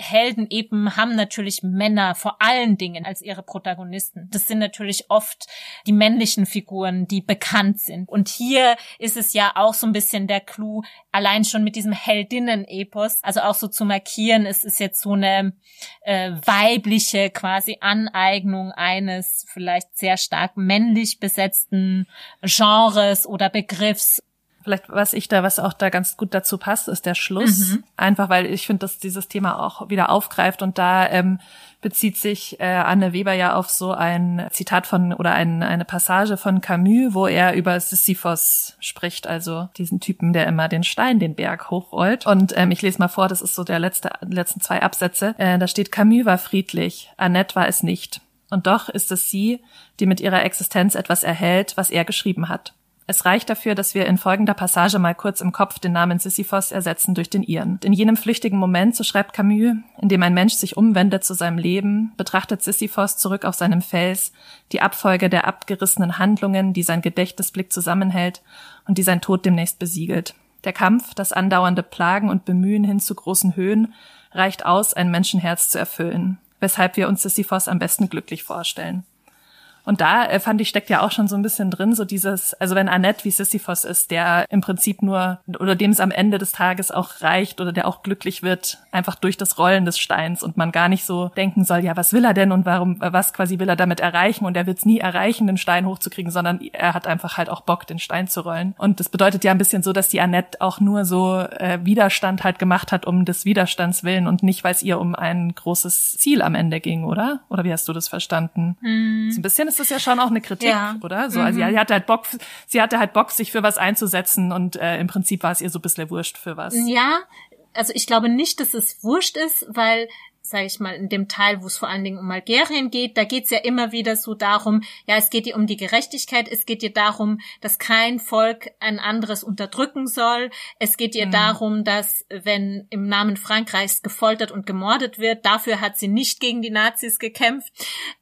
Helden eben haben natürlich Männer vor allen Dingen als ihre Protagonisten. Das sind natürlich oft die männlichen Figuren, die bekannt sind. Und hier ist es ja auch so ein bisschen der Clou, allein schon mit diesem Heldinnen-Epos, also auch so zu markieren, es ist jetzt so eine äh, weibliche quasi Aneignung eines vielleicht sehr stark männlich besetzten Genres oder Begriffs Vielleicht, was ich da, was auch da ganz gut dazu passt, ist der Schluss. Mhm. Einfach, weil ich finde, dass dieses Thema auch wieder aufgreift und da ähm, bezieht sich äh, Anne Weber ja auf so ein Zitat von oder ein, eine Passage von Camus, wo er über Sisyphos spricht, also diesen Typen, der immer den Stein den Berg hochrollt. Und ähm, ich lese mal vor, das ist so der letzte, letzten zwei Absätze. Äh, da steht, Camus war friedlich, Annette war es nicht. Und doch ist es sie, die mit ihrer Existenz etwas erhält, was er geschrieben hat. Es reicht dafür, dass wir in folgender Passage mal kurz im Kopf den Namen Sisyphos ersetzen durch den ihren. In jenem flüchtigen Moment, so schreibt Camus, in dem ein Mensch sich umwendet zu seinem Leben, betrachtet Sisyphos zurück auf seinem Fels die Abfolge der abgerissenen Handlungen, die sein Gedächtnisblick zusammenhält und die sein Tod demnächst besiegelt. Der Kampf, das andauernde Plagen und Bemühen hin zu großen Höhen reicht aus, ein Menschenherz zu erfüllen, weshalb wir uns Sisyphos am besten glücklich vorstellen. Und da äh, fand ich, steckt ja auch schon so ein bisschen drin, so dieses, also wenn Annette wie Sisyphos ist, der im Prinzip nur, oder dem es am Ende des Tages auch reicht oder der auch glücklich wird, einfach durch das Rollen des Steins und man gar nicht so denken soll, ja, was will er denn und warum, was quasi will er damit erreichen und er wird es nie erreichen, den Stein hochzukriegen, sondern er hat einfach halt auch Bock, den Stein zu rollen. Und das bedeutet ja ein bisschen so, dass die Annette auch nur so äh, Widerstand halt gemacht hat, um des Widerstands willen und nicht, weil es ihr um ein großes Ziel am Ende ging, oder? Oder wie hast du das verstanden? Mhm. So ein bisschen ist das ja schon auch eine Kritik, ja. oder? So, also mhm. sie hatte halt Bock, sie hatte halt Bock, sich für was einzusetzen und äh, im Prinzip war es ihr so ein bisschen wurscht für was. Ja, also ich glaube nicht, dass es wurscht ist, weil sage ich mal, in dem Teil, wo es vor allen Dingen um Algerien geht, da geht's ja immer wieder so darum, ja, es geht ihr um die Gerechtigkeit, es geht ihr darum, dass kein Volk ein anderes unterdrücken soll, es geht ihr mhm. darum, dass wenn im Namen Frankreichs gefoltert und gemordet wird, dafür hat sie nicht gegen die Nazis gekämpft.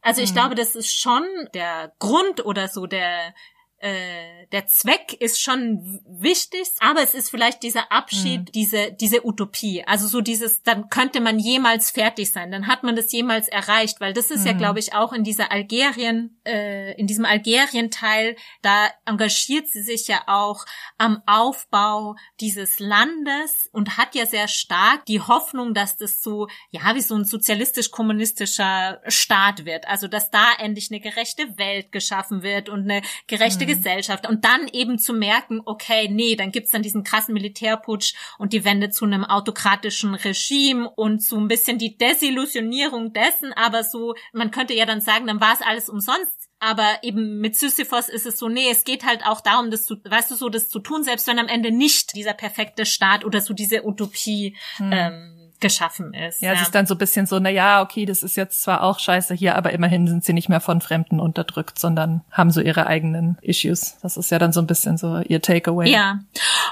Also ich mhm. glaube, das ist schon der Grund oder so der äh, der Zweck ist schon wichtig, aber es ist vielleicht dieser Abschied, mhm. diese, diese Utopie. Also so dieses, dann könnte man jemals fertig sein, dann hat man das jemals erreicht, weil das ist mhm. ja, glaube ich, auch in dieser Algerien, äh, in diesem Algerien-Teil, da engagiert sie sich ja auch am Aufbau dieses Landes und hat ja sehr stark die Hoffnung, dass das so, ja, wie so ein sozialistisch-kommunistischer Staat wird. Also, dass da endlich eine gerechte Welt geschaffen wird und eine gerechte mhm. Gesellschaft und dann eben zu merken, okay, nee, dann gibt's dann diesen krassen Militärputsch und die Wende zu einem autokratischen Regime und so ein bisschen die Desillusionierung dessen, aber so, man könnte ja dann sagen, dann war es alles umsonst. Aber eben mit Sisyphos ist es so, nee, es geht halt auch darum, das zu, weißt du, so das zu tun, selbst wenn am Ende nicht dieser perfekte Staat oder so diese Utopie hm. ähm, geschaffen ist. Ja, ja, es ist dann so ein bisschen so, na ja, okay, das ist jetzt zwar auch scheiße hier, aber immerhin sind sie nicht mehr von Fremden unterdrückt, sondern haben so ihre eigenen Issues. Das ist ja dann so ein bisschen so ihr Takeaway. Ja.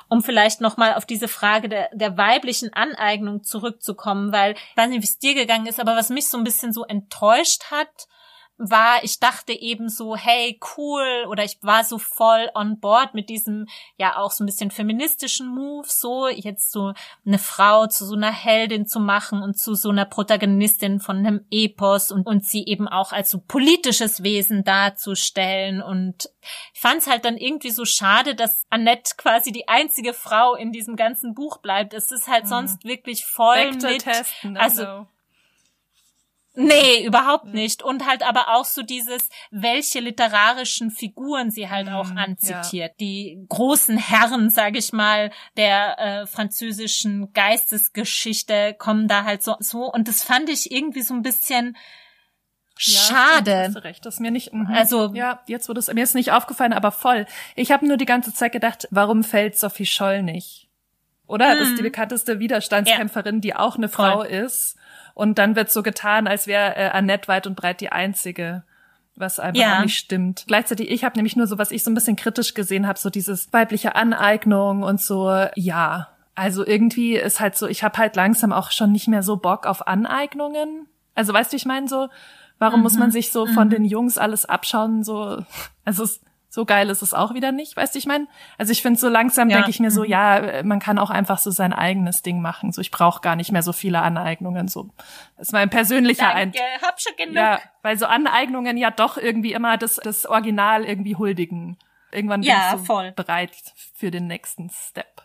Um vielleicht nochmal auf diese Frage der, der weiblichen Aneignung zurückzukommen, weil ich weiß nicht, wie es dir gegangen ist, aber was mich so ein bisschen so enttäuscht hat, war, ich dachte eben so, hey, cool, oder ich war so voll on board mit diesem, ja, auch so ein bisschen feministischen Move, so jetzt so eine Frau zu so einer Heldin zu machen und zu so einer Protagonistin von einem Epos und, und sie eben auch als so politisches Wesen darzustellen und ich fand es halt dann irgendwie so schade, dass Annette quasi die einzige Frau in diesem ganzen Buch bleibt. Es ist halt mhm. sonst wirklich voll mit, testen, also Nee, überhaupt nicht. Und halt aber auch so dieses, welche literarischen Figuren sie halt auch mm, anzitiert. Ja. Die großen Herren, sage ich mal, der äh, französischen Geistesgeschichte kommen da halt so, so. Und das fand ich irgendwie so ein bisschen Schade. Ja, hast du recht, das ist mir nicht. Mhm. Also ja, jetzt wurde es mir ist nicht aufgefallen, aber voll. Ich habe nur die ganze Zeit gedacht, warum fällt Sophie Scholl nicht? Oder? Mhm. Das ist die bekannteste Widerstandskämpferin, ja. die auch eine Frau voll. ist. Und dann wird so getan, als wäre äh, Annette weit und breit die einzige was einfach ja. nicht stimmt. Gleichzeitig, ich habe nämlich nur so, was ich so ein bisschen kritisch gesehen habe, so dieses weibliche Aneignung und so, ja. Also irgendwie ist halt so, ich habe halt langsam auch schon nicht mehr so Bock auf Aneignungen. Also weißt du, ich meine so, warum mhm. muss man mhm. sich so von mhm. den Jungs alles abschauen? So, <laughs> also es, so geil ist es auch wieder nicht, weißt du, ich meine? Also ich finde so langsam ja. denke ich mir so, mhm. ja, man kann auch einfach so sein eigenes Ding machen. So ich brauche gar nicht mehr so viele Aneignungen. So das ist mein persönlicher Danke, Eindruck. hab schon genug. Ja, weil so Aneignungen ja doch irgendwie immer das, das Original irgendwie huldigen. Irgendwann ja, bin ich so voll. bereit für den nächsten Step.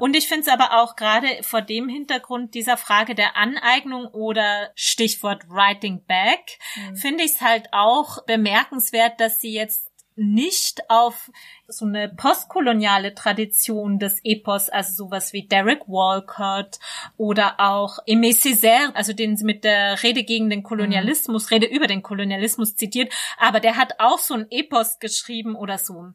Und ich finde es aber auch gerade vor dem Hintergrund dieser Frage der Aneignung oder Stichwort Writing Back, mhm. finde ich es halt auch bemerkenswert, dass sie jetzt nicht auf so eine postkoloniale Tradition des Epos, also sowas wie Derek Walcott oder auch Aimé Césaire, also den sie mit der Rede gegen den Kolonialismus, mhm. Rede über den Kolonialismus zitiert, aber der hat auch so ein Epos geschrieben oder so,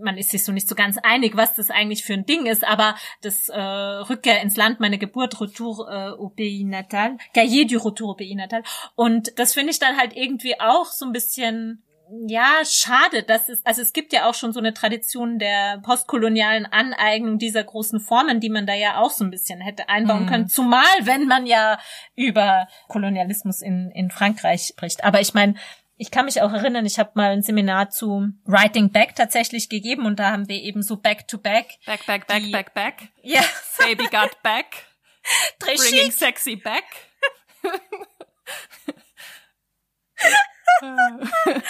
man ist sich so nicht so ganz einig, was das eigentlich für ein Ding ist, aber das äh, Rückkehr ins Land, meine Geburt, Retour äh, au pays natal, Cahiers du Retour au pays natal und das finde ich dann halt irgendwie auch so ein bisschen ja, schade, dass es, also es gibt ja auch schon so eine Tradition der postkolonialen Aneignung dieser großen Formen, die man da ja auch so ein bisschen hätte einbauen mhm. können, zumal wenn man ja über Kolonialismus in, in Frankreich spricht. Aber ich meine, ich kann mich auch erinnern, ich habe mal ein Seminar zu Writing Back tatsächlich gegeben und da haben wir eben so Back to Back. Back, back, back, back, back. Ja. <laughs> Baby got back. Bringing sexy back. <laughs> <laughs>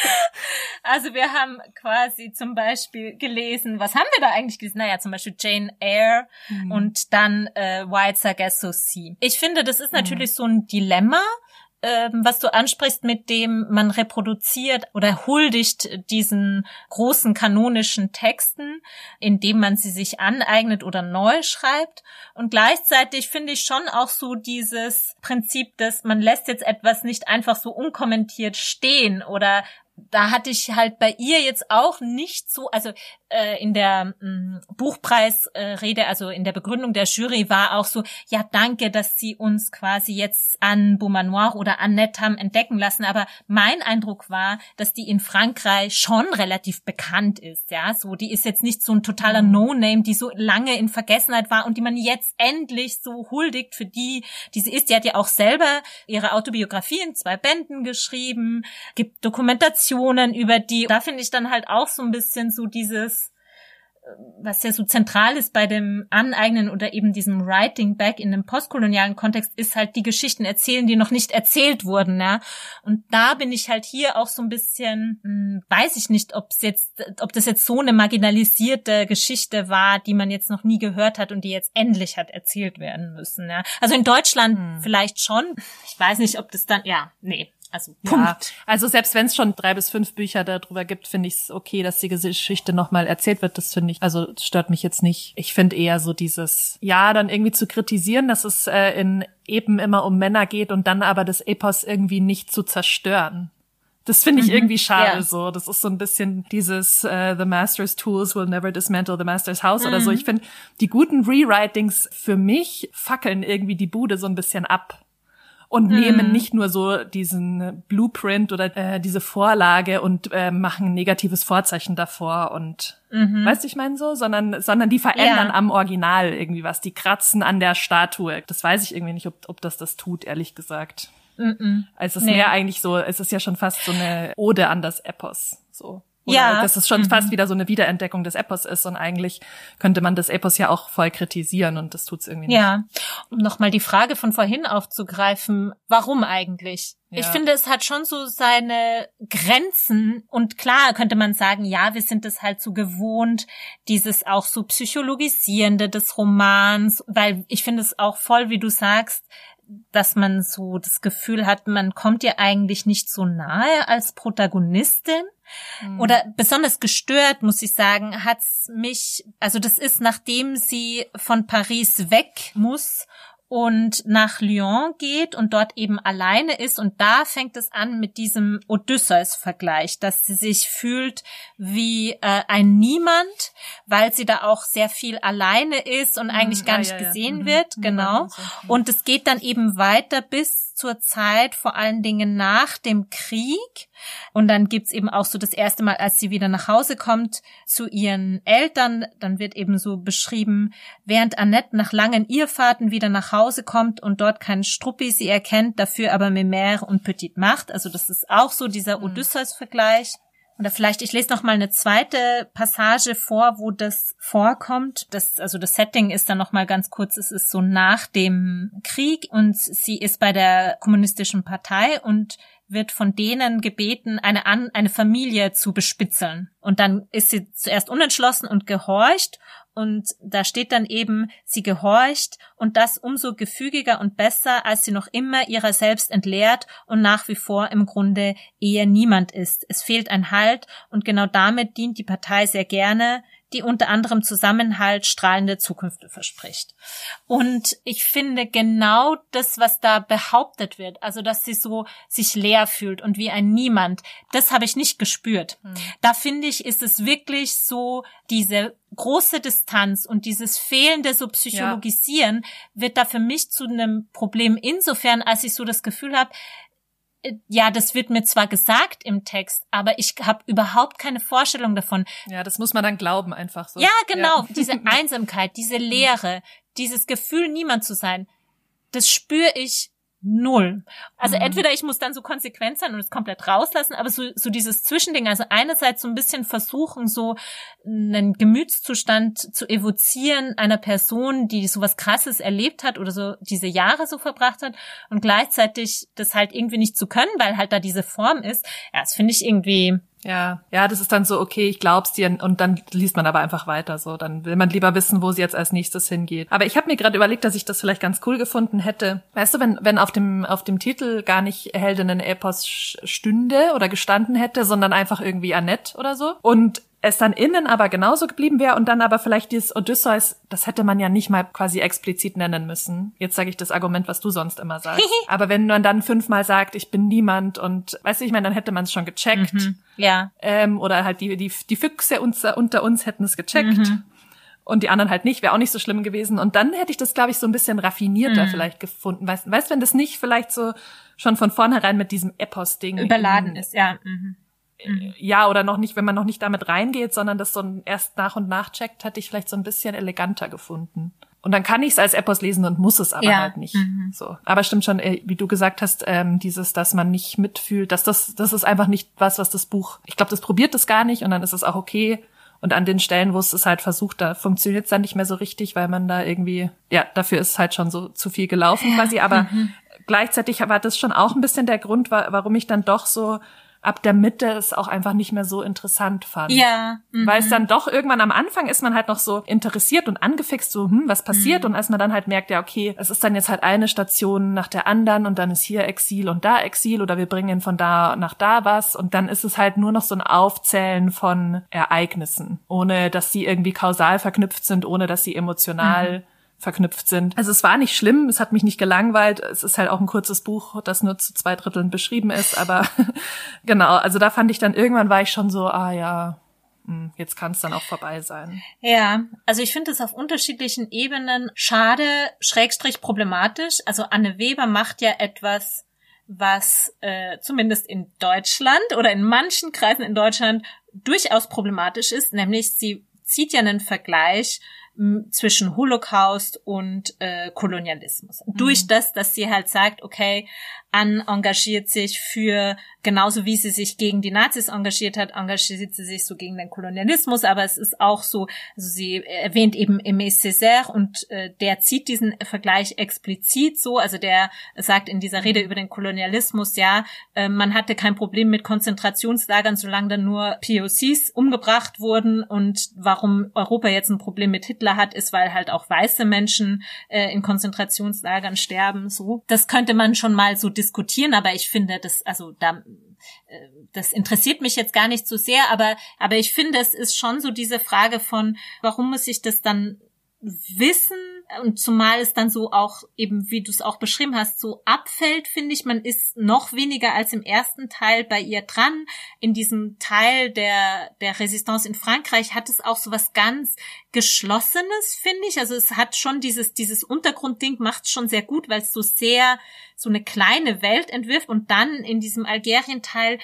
also wir haben quasi zum Beispiel gelesen, was haben wir da eigentlich gelesen? Naja, zum Beispiel Jane Eyre mhm. und dann äh, White Sargasso Sea. Ich finde, das ist natürlich mhm. so ein Dilemma, ähm, was du ansprichst, mit dem man reproduziert oder huldigt diesen großen kanonischen Texten, indem man sie sich aneignet oder neu schreibt. Und gleichzeitig finde ich schon auch so dieses Prinzip, dass man lässt jetzt etwas nicht einfach so unkommentiert stehen oder da hatte ich halt bei ihr jetzt auch nicht so, also äh, in der mm, Buchpreisrede, äh, also in der Begründung der Jury war auch so, ja danke, dass sie uns quasi jetzt an Beaumanoir oder Annette haben entdecken lassen, aber mein Eindruck war, dass die in Frankreich schon relativ bekannt ist, ja, so, die ist jetzt nicht so ein totaler mhm. No-Name, die so lange in Vergessenheit war und die man jetzt endlich so huldigt für die, die sie ist, die hat ja auch selber ihre Autobiografie in zwei Bänden geschrieben, gibt Dokumentationen über die, da finde ich dann halt auch so ein bisschen so dieses was ja so zentral ist bei dem Aneignen oder eben diesem Writing Back in dem postkolonialen Kontext, ist halt die Geschichten erzählen, die noch nicht erzählt wurden, ja. Und da bin ich halt hier auch so ein bisschen, hm, weiß ich nicht, ob es jetzt, ob das jetzt so eine marginalisierte Geschichte war, die man jetzt noch nie gehört hat und die jetzt endlich hat erzählt werden müssen, ja. Also in Deutschland hm. vielleicht schon. Ich weiß nicht, ob das dann, ja, nee, also Punkt. Ja, also selbst wenn es schon drei bis fünf Bücher darüber gibt, finde ich es okay, dass die Geschichte nochmal erzählt wird. Das finde ich, also stört mich jetzt nicht. Ich finde eher so dieses, ja, dann irgendwie zu kritisieren, dass es äh, in eben immer um Männer geht und dann aber das Epos irgendwie nicht zu zerstören. Das finde ich mhm, irgendwie schade ja. so. Das ist so ein bisschen dieses uh, The Master's Tools will never dismantle the Master's House mhm. oder so. Mhm. Ich finde, die guten Rewritings für mich fackeln irgendwie die Bude so ein bisschen ab und mhm. nehmen nicht nur so diesen Blueprint oder äh, diese Vorlage und äh, machen ein negatives Vorzeichen davor und mhm. weißt du, ich meine so, sondern sondern die verändern ja. am Original irgendwie was, die kratzen an der Statue. Das weiß ich irgendwie nicht, ob ob das das tut, ehrlich gesagt. Mhm. Also es ist nee. mehr eigentlich so, es ist ja schon fast so eine Ode an das Epos, so. Oder ja. dass es schon mhm. fast wieder so eine Wiederentdeckung des Epos ist und eigentlich könnte man das Epos ja auch voll kritisieren und das tut's irgendwie nicht. Ja, um nochmal die Frage von vorhin aufzugreifen, warum eigentlich? Ja. Ich finde, es hat schon so seine Grenzen und klar könnte man sagen, ja, wir sind es halt so gewohnt, dieses auch so psychologisierende des Romans, weil ich finde es auch voll, wie du sagst, dass man so das Gefühl hat, man kommt ihr eigentlich nicht so nahe als Protagonistin. Mhm. Oder besonders gestört, muss ich sagen, hat's mich, also das ist, nachdem sie von Paris weg muss und nach Lyon geht und dort eben alleine ist. Und da fängt es an mit diesem Odysseus-Vergleich, dass sie sich fühlt wie äh, ein Niemand, weil sie da auch sehr viel alleine ist und eigentlich mhm, gar ja, nicht ja, gesehen ja. wird. Mhm. Genau. Mhm. Und es geht dann eben weiter bis zur Zeit, vor allen Dingen nach dem Krieg. Und dann gibt's eben auch so das erste Mal, als sie wieder nach Hause kommt zu ihren Eltern, dann wird eben so beschrieben, während Annette nach langen Irrfahrten wieder nach Hause kommt und dort keinen Struppi sie erkennt, dafür aber Memère und Petit macht. Also das ist auch so dieser mhm. Odysseus-Vergleich. Oder vielleicht, ich lese noch mal eine zweite Passage vor, wo das vorkommt. Das, also das Setting ist dann noch mal ganz kurz. Es ist so nach dem Krieg und sie ist bei der kommunistischen Partei und wird von denen gebeten, eine, An eine Familie zu bespitzeln. Und dann ist sie zuerst unentschlossen und gehorcht und da steht dann eben, sie gehorcht und das umso gefügiger und besser, als sie noch immer ihrer selbst entleert und nach wie vor im Grunde eher niemand ist. Es fehlt ein Halt und genau damit dient die Partei sehr gerne, die unter anderem Zusammenhalt, strahlende Zukunft verspricht. Und ich finde genau das, was da behauptet wird, also dass sie so sich leer fühlt und wie ein Niemand, das habe ich nicht gespürt. Hm. Da finde ich, ist es wirklich so diese große Distanz und dieses fehlende so Psychologisieren ja. wird da für mich zu einem Problem insofern, als ich so das Gefühl habe, ja, das wird mir zwar gesagt im Text, aber ich habe überhaupt keine Vorstellung davon. Ja, das muss man dann glauben einfach so. Ja, genau, ja. diese <laughs> Einsamkeit, diese Leere, dieses Gefühl, niemand zu sein, das spüre ich null. Also mhm. entweder ich muss dann so konsequent sein und es komplett rauslassen, aber so, so dieses Zwischending, also einerseits so ein bisschen versuchen, so einen Gemütszustand zu evozieren einer Person, die sowas krasses erlebt hat oder so diese Jahre so verbracht hat und gleichzeitig das halt irgendwie nicht zu können, weil halt da diese Form ist. Ja, das finde ich irgendwie ja, ja, das ist dann so, okay, ich glaub's dir und dann liest man aber einfach weiter so. Dann will man lieber wissen, wo sie jetzt als nächstes hingeht. Aber ich habe mir gerade überlegt, dass ich das vielleicht ganz cool gefunden hätte. Weißt du, wenn, wenn auf dem, auf dem Titel gar nicht Heldinnen Epos stünde oder gestanden hätte, sondern einfach irgendwie Annette oder so. Und es dann innen aber genauso geblieben wäre und dann aber vielleicht dieses Odysseus, das hätte man ja nicht mal quasi explizit nennen müssen. Jetzt sage ich das Argument, was du sonst immer sagst. <laughs> aber wenn man dann fünfmal sagt, ich bin niemand und weißt du, ich meine, dann hätte man es schon gecheckt. Mhm. Ja. Ähm, oder halt die, die, die Füchse unter, unter uns hätten es gecheckt. Mhm. Und die anderen halt nicht, wäre auch nicht so schlimm gewesen. Und dann hätte ich das, glaube ich, so ein bisschen raffinierter mhm. vielleicht gefunden. Weißt, weißt wenn das nicht vielleicht so schon von vornherein mit diesem Epos-Ding überladen ist, ja. Mhm. Mhm. ja, oder noch nicht, wenn man noch nicht damit reingeht, sondern das so erst nach und nach checkt, hatte ich vielleicht so ein bisschen eleganter gefunden. Und dann kann ich es als Epos lesen und muss es aber ja. halt nicht. Mhm. So. Aber stimmt schon, äh, wie du gesagt hast, ähm, dieses, dass man nicht mitfühlt, dass das, das ist einfach nicht was, was das Buch, ich glaube, das probiert es gar nicht und dann ist es auch okay. Und an den Stellen, wo es es halt versucht, da funktioniert es dann nicht mehr so richtig, weil man da irgendwie, ja, dafür ist halt schon so zu viel gelaufen quasi. Aber mhm. gleichzeitig war das schon auch ein bisschen der Grund, warum ich dann doch so ab der Mitte es auch einfach nicht mehr so interessant fand. Ja. Mhm. Weil es dann doch irgendwann am Anfang ist man halt noch so interessiert und angefixt, so, hm, was passiert? Mhm. Und als man dann halt merkt, ja, okay, es ist dann jetzt halt eine Station nach der anderen und dann ist hier Exil und da Exil oder wir bringen von da nach da was und dann ist es halt nur noch so ein Aufzählen von Ereignissen, ohne dass sie irgendwie kausal verknüpft sind, ohne dass sie emotional mhm verknüpft sind. Also es war nicht schlimm, es hat mich nicht gelangweilt. Es ist halt auch ein kurzes Buch, das nur zu zwei Dritteln beschrieben ist, aber <laughs> genau, also da fand ich dann irgendwann war ich schon so, ah ja, hm, jetzt kann es dann auch vorbei sein. Ja, also ich finde es auf unterschiedlichen Ebenen schade, schrägstrich problematisch. Also Anne Weber macht ja etwas, was äh, zumindest in Deutschland oder in manchen Kreisen in Deutschland durchaus problematisch ist, nämlich sie zieht ja einen Vergleich zwischen Holocaust und äh, Kolonialismus. Mhm. Durch das, dass sie halt sagt, okay, Anne engagiert sich für, genauso wie sie sich gegen die Nazis engagiert hat, engagiert sie sich so gegen den Kolonialismus, aber es ist auch so, also sie erwähnt eben Aimé Césaire und äh, der zieht diesen Vergleich explizit so, also der sagt in dieser Rede über den Kolonialismus, ja, äh, man hatte kein Problem mit Konzentrationslagern, solange dann nur POCs umgebracht wurden und warum Europa jetzt ein Problem mit Hitler hat, ist, weil halt auch weiße Menschen äh, in Konzentrationslagern sterben, so. Das könnte man schon mal so diskutieren, aber ich finde, das, also da, äh, das interessiert mich jetzt gar nicht so sehr, aber, aber ich finde, es ist schon so diese Frage von, warum muss ich das dann wissen Und zumal es dann so auch eben, wie du es auch beschrieben hast, so abfällt, finde ich. Man ist noch weniger als im ersten Teil bei ihr dran. In diesem Teil der, der Resistance in Frankreich hat es auch so was ganz Geschlossenes, finde ich. Also es hat schon dieses, dieses Untergrundding macht schon sehr gut, weil es so sehr so eine kleine Welt entwirft und dann in diesem Algerien-Teil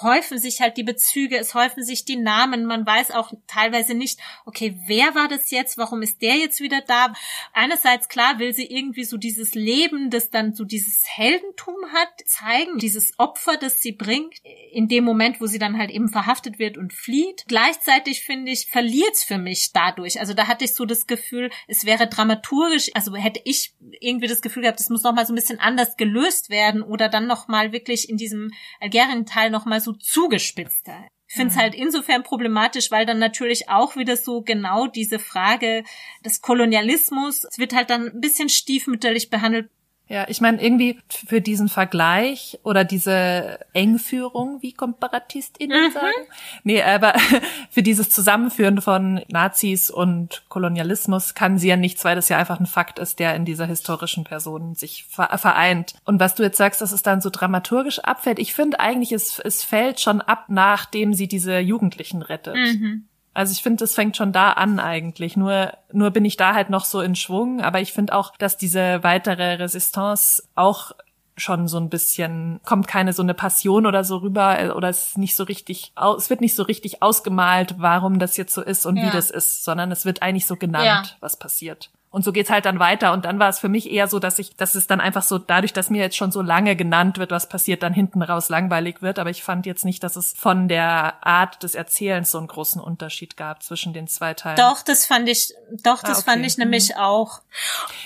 häufen sich halt die Bezüge, es häufen sich die Namen, man weiß auch teilweise nicht, okay, wer war das jetzt, warum ist der jetzt wieder da? Einerseits, klar, will sie irgendwie so dieses Leben, das dann so dieses Heldentum hat, zeigen, dieses Opfer, das sie bringt, in dem Moment, wo sie dann halt eben verhaftet wird und flieht. Gleichzeitig, finde ich, verliert es für mich dadurch. Also da hatte ich so das Gefühl, es wäre dramaturgisch, also hätte ich irgendwie das Gefühl gehabt, es muss noch mal so ein bisschen anders gelöst werden oder dann noch mal wirklich in diesem Algerien-Teil noch mal so zugespitzter. Ich finde es mhm. halt insofern problematisch, weil dann natürlich auch wieder so genau diese Frage des Kolonialismus, es wird halt dann ein bisschen stiefmütterlich behandelt, ja, ich meine, irgendwie für diesen Vergleich oder diese Engführung, wie KomparatistInnen mhm. sagen. Nee, aber <laughs> für dieses Zusammenführen von Nazis und Kolonialismus kann sie ja nichts, weil das ja einfach ein Fakt ist, der in dieser historischen Person sich vereint. Und was du jetzt sagst, dass es dann so dramaturgisch abfällt, ich finde eigentlich, es, es fällt schon ab, nachdem sie diese Jugendlichen rettet. Mhm. Also ich finde, das fängt schon da an eigentlich. Nur, nur bin ich da halt noch so in Schwung. Aber ich finde auch, dass diese weitere Resistance auch schon so ein bisschen, kommt keine so eine Passion oder so rüber äh, oder es ist nicht so richtig, es wird nicht so richtig ausgemalt, warum das jetzt so ist und ja. wie das ist, sondern es wird eigentlich so genannt, ja. was passiert. Und so geht's halt dann weiter. Und dann war es für mich eher so, dass ich, dass es dann einfach so, dadurch, dass mir jetzt schon so lange genannt wird, was passiert, dann hinten raus langweilig wird. Aber ich fand jetzt nicht, dass es von der Art des Erzählens so einen großen Unterschied gab zwischen den zwei Teilen. Doch, das fand ich, doch, das ah, okay. fand ich nämlich mhm. auch.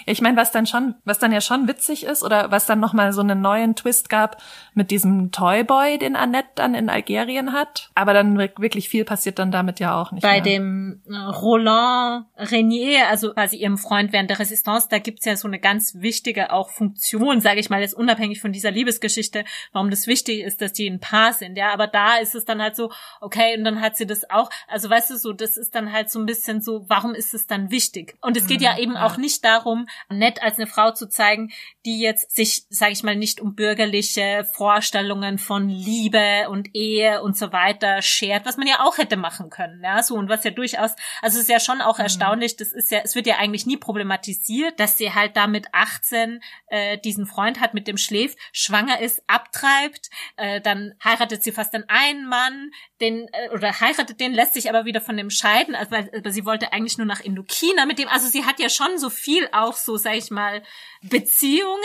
Ja, ich meine, was dann schon, was dann ja schon witzig ist oder was dann nochmal so einen neuen Twist gab mit diesem Toyboy, den Annette dann in Algerien hat. Aber dann wirklich viel passiert dann damit ja auch nicht. Bei mehr. dem äh, Roland Renier, also quasi ihrem Freund Freund während der Resistance, da gibt's ja so eine ganz wichtige auch Funktion, sage ich mal, jetzt unabhängig von dieser Liebesgeschichte, warum das wichtig ist, dass die ein Paar sind, ja, aber da ist es dann halt so, okay, und dann hat sie das auch, also weißt du so, das ist dann halt so ein bisschen so, warum ist es dann wichtig? Und es geht mhm, ja eben ja. auch nicht darum, nett als eine Frau zu zeigen, die jetzt sich, sage ich mal, nicht um bürgerliche Vorstellungen von Liebe und Ehe und so weiter schert, was man ja auch hätte machen können, ja, so und was ja durchaus, also es ist ja schon auch mhm. erstaunlich, das ist ja, es wird ja eigentlich nie problematisiert, dass sie halt da mit 18 äh, diesen Freund hat, mit dem schläft, schwanger ist, abtreibt, äh, dann heiratet sie fast dann einen Mann, den äh, oder heiratet den, lässt sich aber wieder von dem scheiden, also, weil, aber sie wollte eigentlich nur nach Indokina mit dem, also sie hat ja schon so viel auch so, sag ich mal, Beziehungen,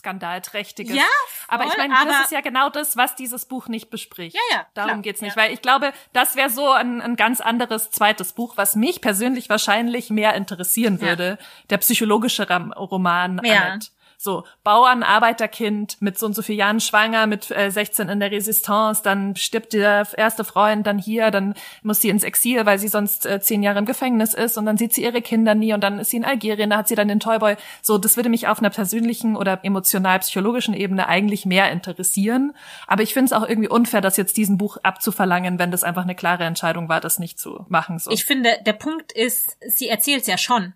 skandalträchtiges. Ja, voll, aber ich meine, das ist ja genau das, was dieses Buch nicht bespricht. Ja, ja. Darum klar, geht's nicht, ja. weil ich glaube, das wäre so ein, ein ganz anderes zweites Buch, was mich persönlich wahrscheinlich mehr interessieren würde. Ja. Der psychologische Roman ja. Annette. So, Bauern, Arbeiterkind, mit so und so vielen Jahren schwanger, mit äh, 16 in der Resistance, dann stirbt der erste Freund, dann hier, dann muss sie ins Exil, weil sie sonst äh, zehn Jahre im Gefängnis ist und dann sieht sie ihre Kinder nie und dann ist sie in Algerien, da hat sie dann den Toyboy. So, das würde mich auf einer persönlichen oder emotional-psychologischen Ebene eigentlich mehr interessieren. Aber ich finde es auch irgendwie unfair, das jetzt diesem Buch abzuverlangen, wenn das einfach eine klare Entscheidung war, das nicht zu machen. So. Ich finde, der Punkt ist, sie erzählt ja schon.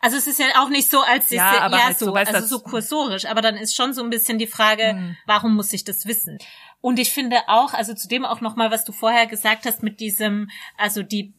Also es ist ja auch nicht so, als ja, aber ja halt so, weißt, also so kursorisch, aber dann ist schon so ein bisschen die Frage, hm. warum muss ich das wissen? Und ich finde auch, also zudem auch nochmal, was du vorher gesagt hast mit diesem, also die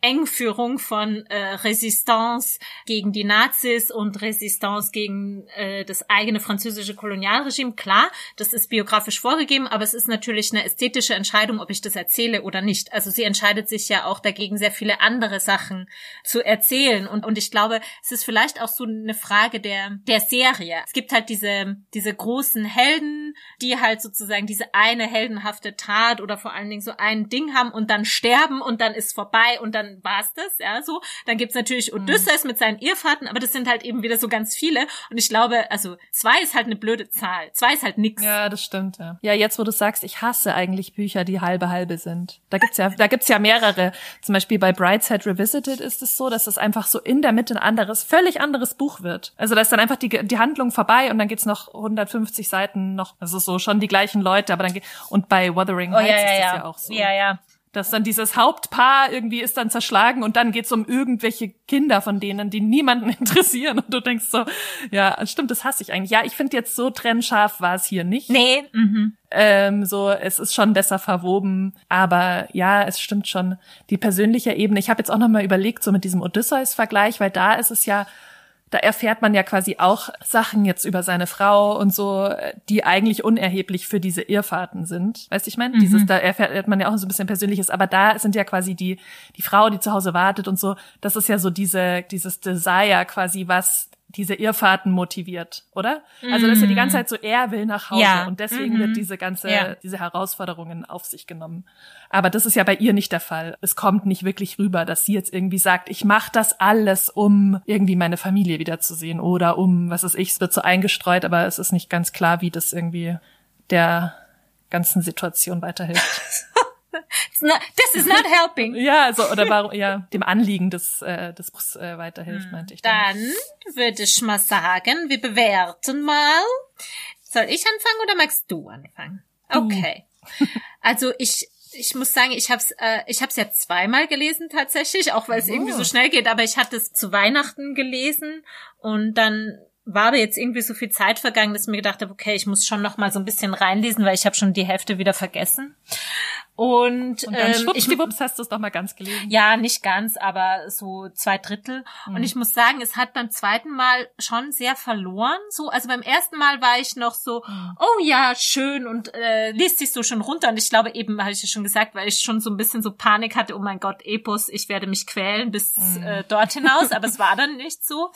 Engführung von äh, Resistance gegen die Nazis und Resistance gegen äh, das eigene französische Kolonialregime. Klar, das ist biografisch vorgegeben, aber es ist natürlich eine ästhetische Entscheidung, ob ich das erzähle oder nicht. Also sie entscheidet sich ja auch dagegen, sehr viele andere Sachen zu erzählen. Und, und ich glaube, es ist vielleicht auch so eine Frage der, der Serie. Es gibt halt diese, diese großen Helden, die halt sozusagen diese eine heldenhafte Tat oder vor allen Dingen so ein Ding haben und dann sterben und dann ist vorbei und dann dann war's das, ja, so. Dann gibt's natürlich mhm. Odysseus mhm. mit seinen Irrfahrten, aber das sind halt eben wieder so ganz viele. Und ich glaube, also zwei ist halt eine blöde Zahl. Zwei ist halt nix. Ja, das stimmt, ja. Ja, jetzt wo du sagst, ich hasse eigentlich Bücher, die halbe halbe sind. Da gibt's ja, da gibt's ja mehrere. Zum Beispiel bei Brightside Revisited ist es so, dass es einfach so in der Mitte ein anderes, völlig anderes Buch wird. Also da ist dann einfach die, die Handlung vorbei und dann geht's noch 150 Seiten noch, also so schon die gleichen Leute, aber dann geht, und bei Wuthering Heights oh, ja, ja, ist das ja. ja auch so. Ja, ja. Dass dann dieses Hauptpaar irgendwie ist dann zerschlagen und dann geht's um irgendwelche Kinder von denen, die niemanden <laughs> interessieren. Und du denkst so, ja, stimmt, das hasse ich eigentlich. Ja, ich finde jetzt so trennscharf war es hier nicht. Nee. Mhm. Ähm, so, es ist schon besser verwoben. Aber ja, es stimmt schon. Die persönliche Ebene. Ich habe jetzt auch noch mal überlegt, so mit diesem Odysseus-Vergleich, weil da ist es ja da erfährt man ja quasi auch Sachen jetzt über seine Frau und so, die eigentlich unerheblich für diese Irrfahrten sind. Weißt du, ich meine? Mhm. Dieses, da erfährt man ja auch so ein bisschen Persönliches, aber da sind ja quasi die, die Frau, die zu Hause wartet und so, das ist ja so diese, dieses Desire quasi, was diese Irrfahrten motiviert, oder? Mm. Also, dass er die ganze Zeit so, er will nach Hause ja. und deswegen mm -hmm. wird diese ganze, ja. diese Herausforderungen auf sich genommen. Aber das ist ja bei ihr nicht der Fall. Es kommt nicht wirklich rüber, dass sie jetzt irgendwie sagt, ich mache das alles, um irgendwie meine Familie wiederzusehen oder um, was weiß ich, es wird so eingestreut, aber es ist nicht ganz klar, wie das irgendwie der ganzen Situation weiterhilft. <laughs> Not, this is not helping. <laughs> ja, also, oder warum, ja, dem Anliegen des, äh, des Buchs äh, weiterhilft, hm. meinte ich. Dann. dann würde ich mal sagen, wir bewerten mal. Soll ich anfangen oder magst du anfangen? Okay. also ich ich muss sagen, ich habe es äh, ich hab's ja zweimal gelesen tatsächlich, auch weil es oh. irgendwie so schnell geht, aber ich hatte es zu Weihnachten gelesen und dann war aber jetzt irgendwie so viel Zeit vergangen, dass ich mir gedacht habe, okay, ich muss schon noch mal so ein bisschen reinlesen, weil ich habe schon die Hälfte wieder vergessen. Und, und dann ähm, ich, hast du es doch mal ganz gelesen. Ja, nicht ganz, aber so zwei Drittel. Mhm. Und ich muss sagen, es hat beim zweiten Mal schon sehr verloren. So, also beim ersten Mal war ich noch so, mhm. oh ja, schön und äh, liest sich so schon runter. Und ich glaube eben, habe ich ja schon gesagt, weil ich schon so ein bisschen so Panik hatte, oh mein Gott, Epos, ich werde mich quälen bis mhm. äh, dort hinaus. aber es war dann nicht so.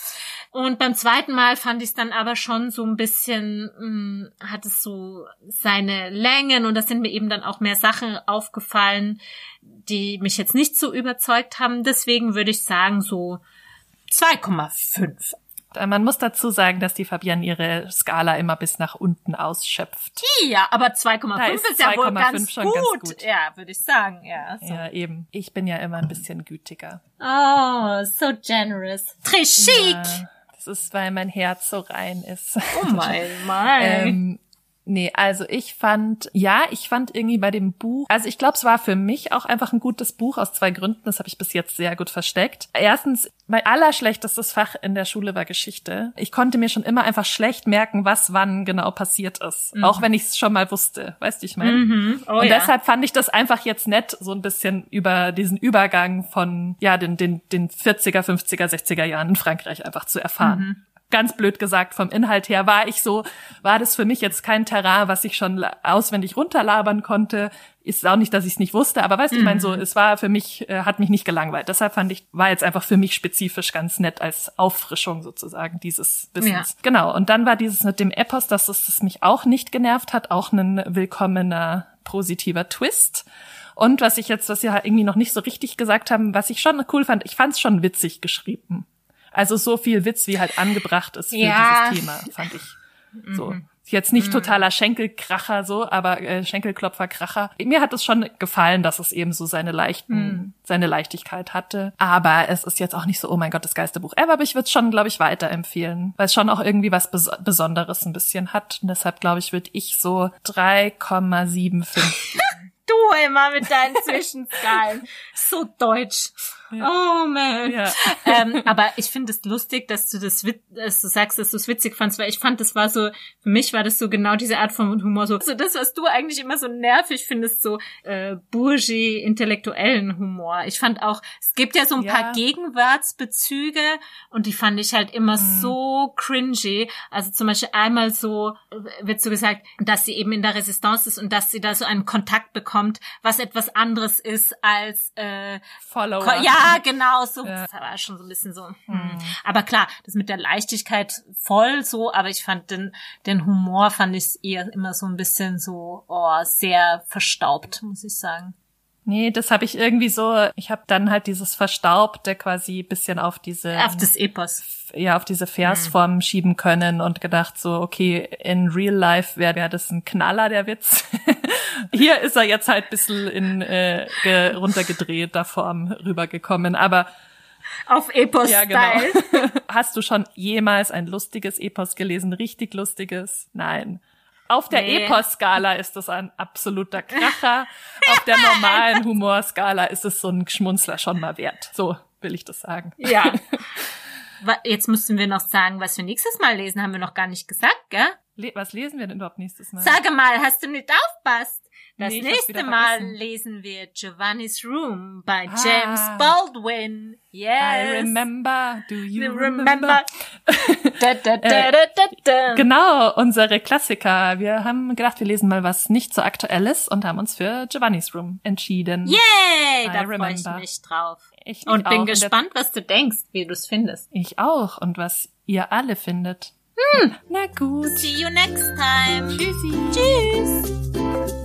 Und beim zweiten Mal fand ich es dann aber schon so ein bisschen, mh, hm, hat es so seine Längen und das sind mir eben dann auch mehr Sachen aufgefallen, die mich jetzt nicht so überzeugt haben. Deswegen würde ich sagen so 2,5. Man muss dazu sagen, dass die Fabienne ihre Skala immer bis nach unten ausschöpft. Ja, aber 2,5 ist, ist ja wohl ganz gut. ganz gut. Ja, würde ich sagen. Ja, so. ja, eben. Ich bin ja immer ein bisschen gütiger. Oh, so generous. Très chic. Ja, das ist, weil mein Herz so rein ist. Oh mein, mein. <laughs> ähm, Nee, also ich fand, ja, ich fand irgendwie bei dem Buch, also ich glaube, es war für mich auch einfach ein gutes Buch aus zwei Gründen, das habe ich bis jetzt sehr gut versteckt. Erstens, mein allerschlechtestes Fach in der Schule war Geschichte. Ich konnte mir schon immer einfach schlecht merken, was wann genau passiert ist, mhm. auch wenn ich es schon mal wusste, weißt du, ich meine. Mhm. Oh, Und ja. deshalb fand ich das einfach jetzt nett, so ein bisschen über diesen Übergang von, ja, den, den, den 40er, 50er, 60er Jahren in Frankreich einfach zu erfahren. Mhm ganz blöd gesagt, vom Inhalt her war ich so, war das für mich jetzt kein Terrain, was ich schon auswendig runterlabern konnte. Ist auch nicht, dass ich es nicht wusste, aber weißt du, mhm. ich meine, so, es war für mich, äh, hat mich nicht gelangweilt. Deshalb fand ich, war jetzt einfach für mich spezifisch ganz nett als Auffrischung sozusagen dieses Wissens. Ja. Genau. Und dann war dieses mit dem Epos, dass es das mich auch nicht genervt hat, auch ein willkommener positiver Twist. Und was ich jetzt, was wir irgendwie noch nicht so richtig gesagt haben, was ich schon cool fand, ich fand es schon witzig geschrieben. Also so viel Witz, wie halt angebracht ist für ja. dieses Thema, fand ich. So. Mhm. Jetzt nicht mhm. totaler Schenkelkracher so, aber äh, Schenkelklopferkracher. Mir hat es schon gefallen, dass es eben so seine leichten, mhm. seine Leichtigkeit hatte. Aber es ist jetzt auch nicht so, oh mein Gott, das geilste Buch ever. Aber ich würde es schon, glaube ich, weiterempfehlen, weil es schon auch irgendwie was Bes Besonderes ein bisschen hat. Und deshalb, glaube ich, würde ich so 3,75 geben. <laughs> Du immer mit deinen Zwischenskalen. So deutsch. Oh man. Ja. Ähm, aber ich finde es lustig, dass du das, dass du sagst, dass du es witzig fandst, weil ich fand, das war so, für mich war das so genau diese Art von Humor, so, so das, was du eigentlich immer so nervig findest, so äh, bourgie intellektuellen Humor. Ich fand auch, es gibt ja so ein ja. paar Gegenwartsbezüge und die fand ich halt immer mhm. so cringy. Also zum Beispiel einmal so wird so gesagt, dass sie eben in der Resistance ist und dass sie da so einen Kontakt bekommt, was etwas anderes ist als äh, Follower. Ja, ja, <laughs> genau, so. Ja. Das war schon so ein bisschen so. Hm. Mhm. Aber klar, das mit der Leichtigkeit voll so, aber ich fand den, den Humor fand ich eher immer so ein bisschen so, oh, sehr verstaubt, muss ich sagen. Nee, das habe ich irgendwie so, ich habe dann halt dieses Verstaubte quasi bisschen auf diese auf das Epos. Ja, auf diese Versform mhm. schieben können und gedacht so, okay, in real life wäre wär das ein Knaller, der Witz. <laughs> Hier ist er jetzt halt bisschen in äh, runtergedrehter Form rübergekommen, aber auf Epos-Style. Ja, genau. <laughs> Hast du schon jemals ein lustiges Epos gelesen? Richtig lustiges? Nein. Auf der Nee. Epos-Skala ist es ein absoluter Kracher. Auf der normalen <laughs> Humorskala ist es so ein Schmunzler schon mal wert. So will ich das sagen. Ja. <laughs> Jetzt müssen wir noch sagen, was wir nächstes Mal lesen, haben wir noch gar nicht gesagt, gell? Le was lesen wir denn überhaupt nächstes Mal? Sage mal, hast du nicht aufpasst? Das Nee, nächste Mal vergessen. lesen wir Giovanni's Room bei Ah. James Baldwin. Yes. I remember, do you remember? remember? <laughs> da, da, da, da, da, da. Genau, unsere Klassiker. Wir haben gedacht, wir lesen mal was nicht so aktuelles und haben uns für Giovanni's Room entschieden. Yay, I da freue ich mich drauf. Ich Und bin auch. gespannt, was du denkst, wie du es findest. Ich auch. Und was ihr alle findet. Na gut. See you next time. Tschüssi. Tschüss.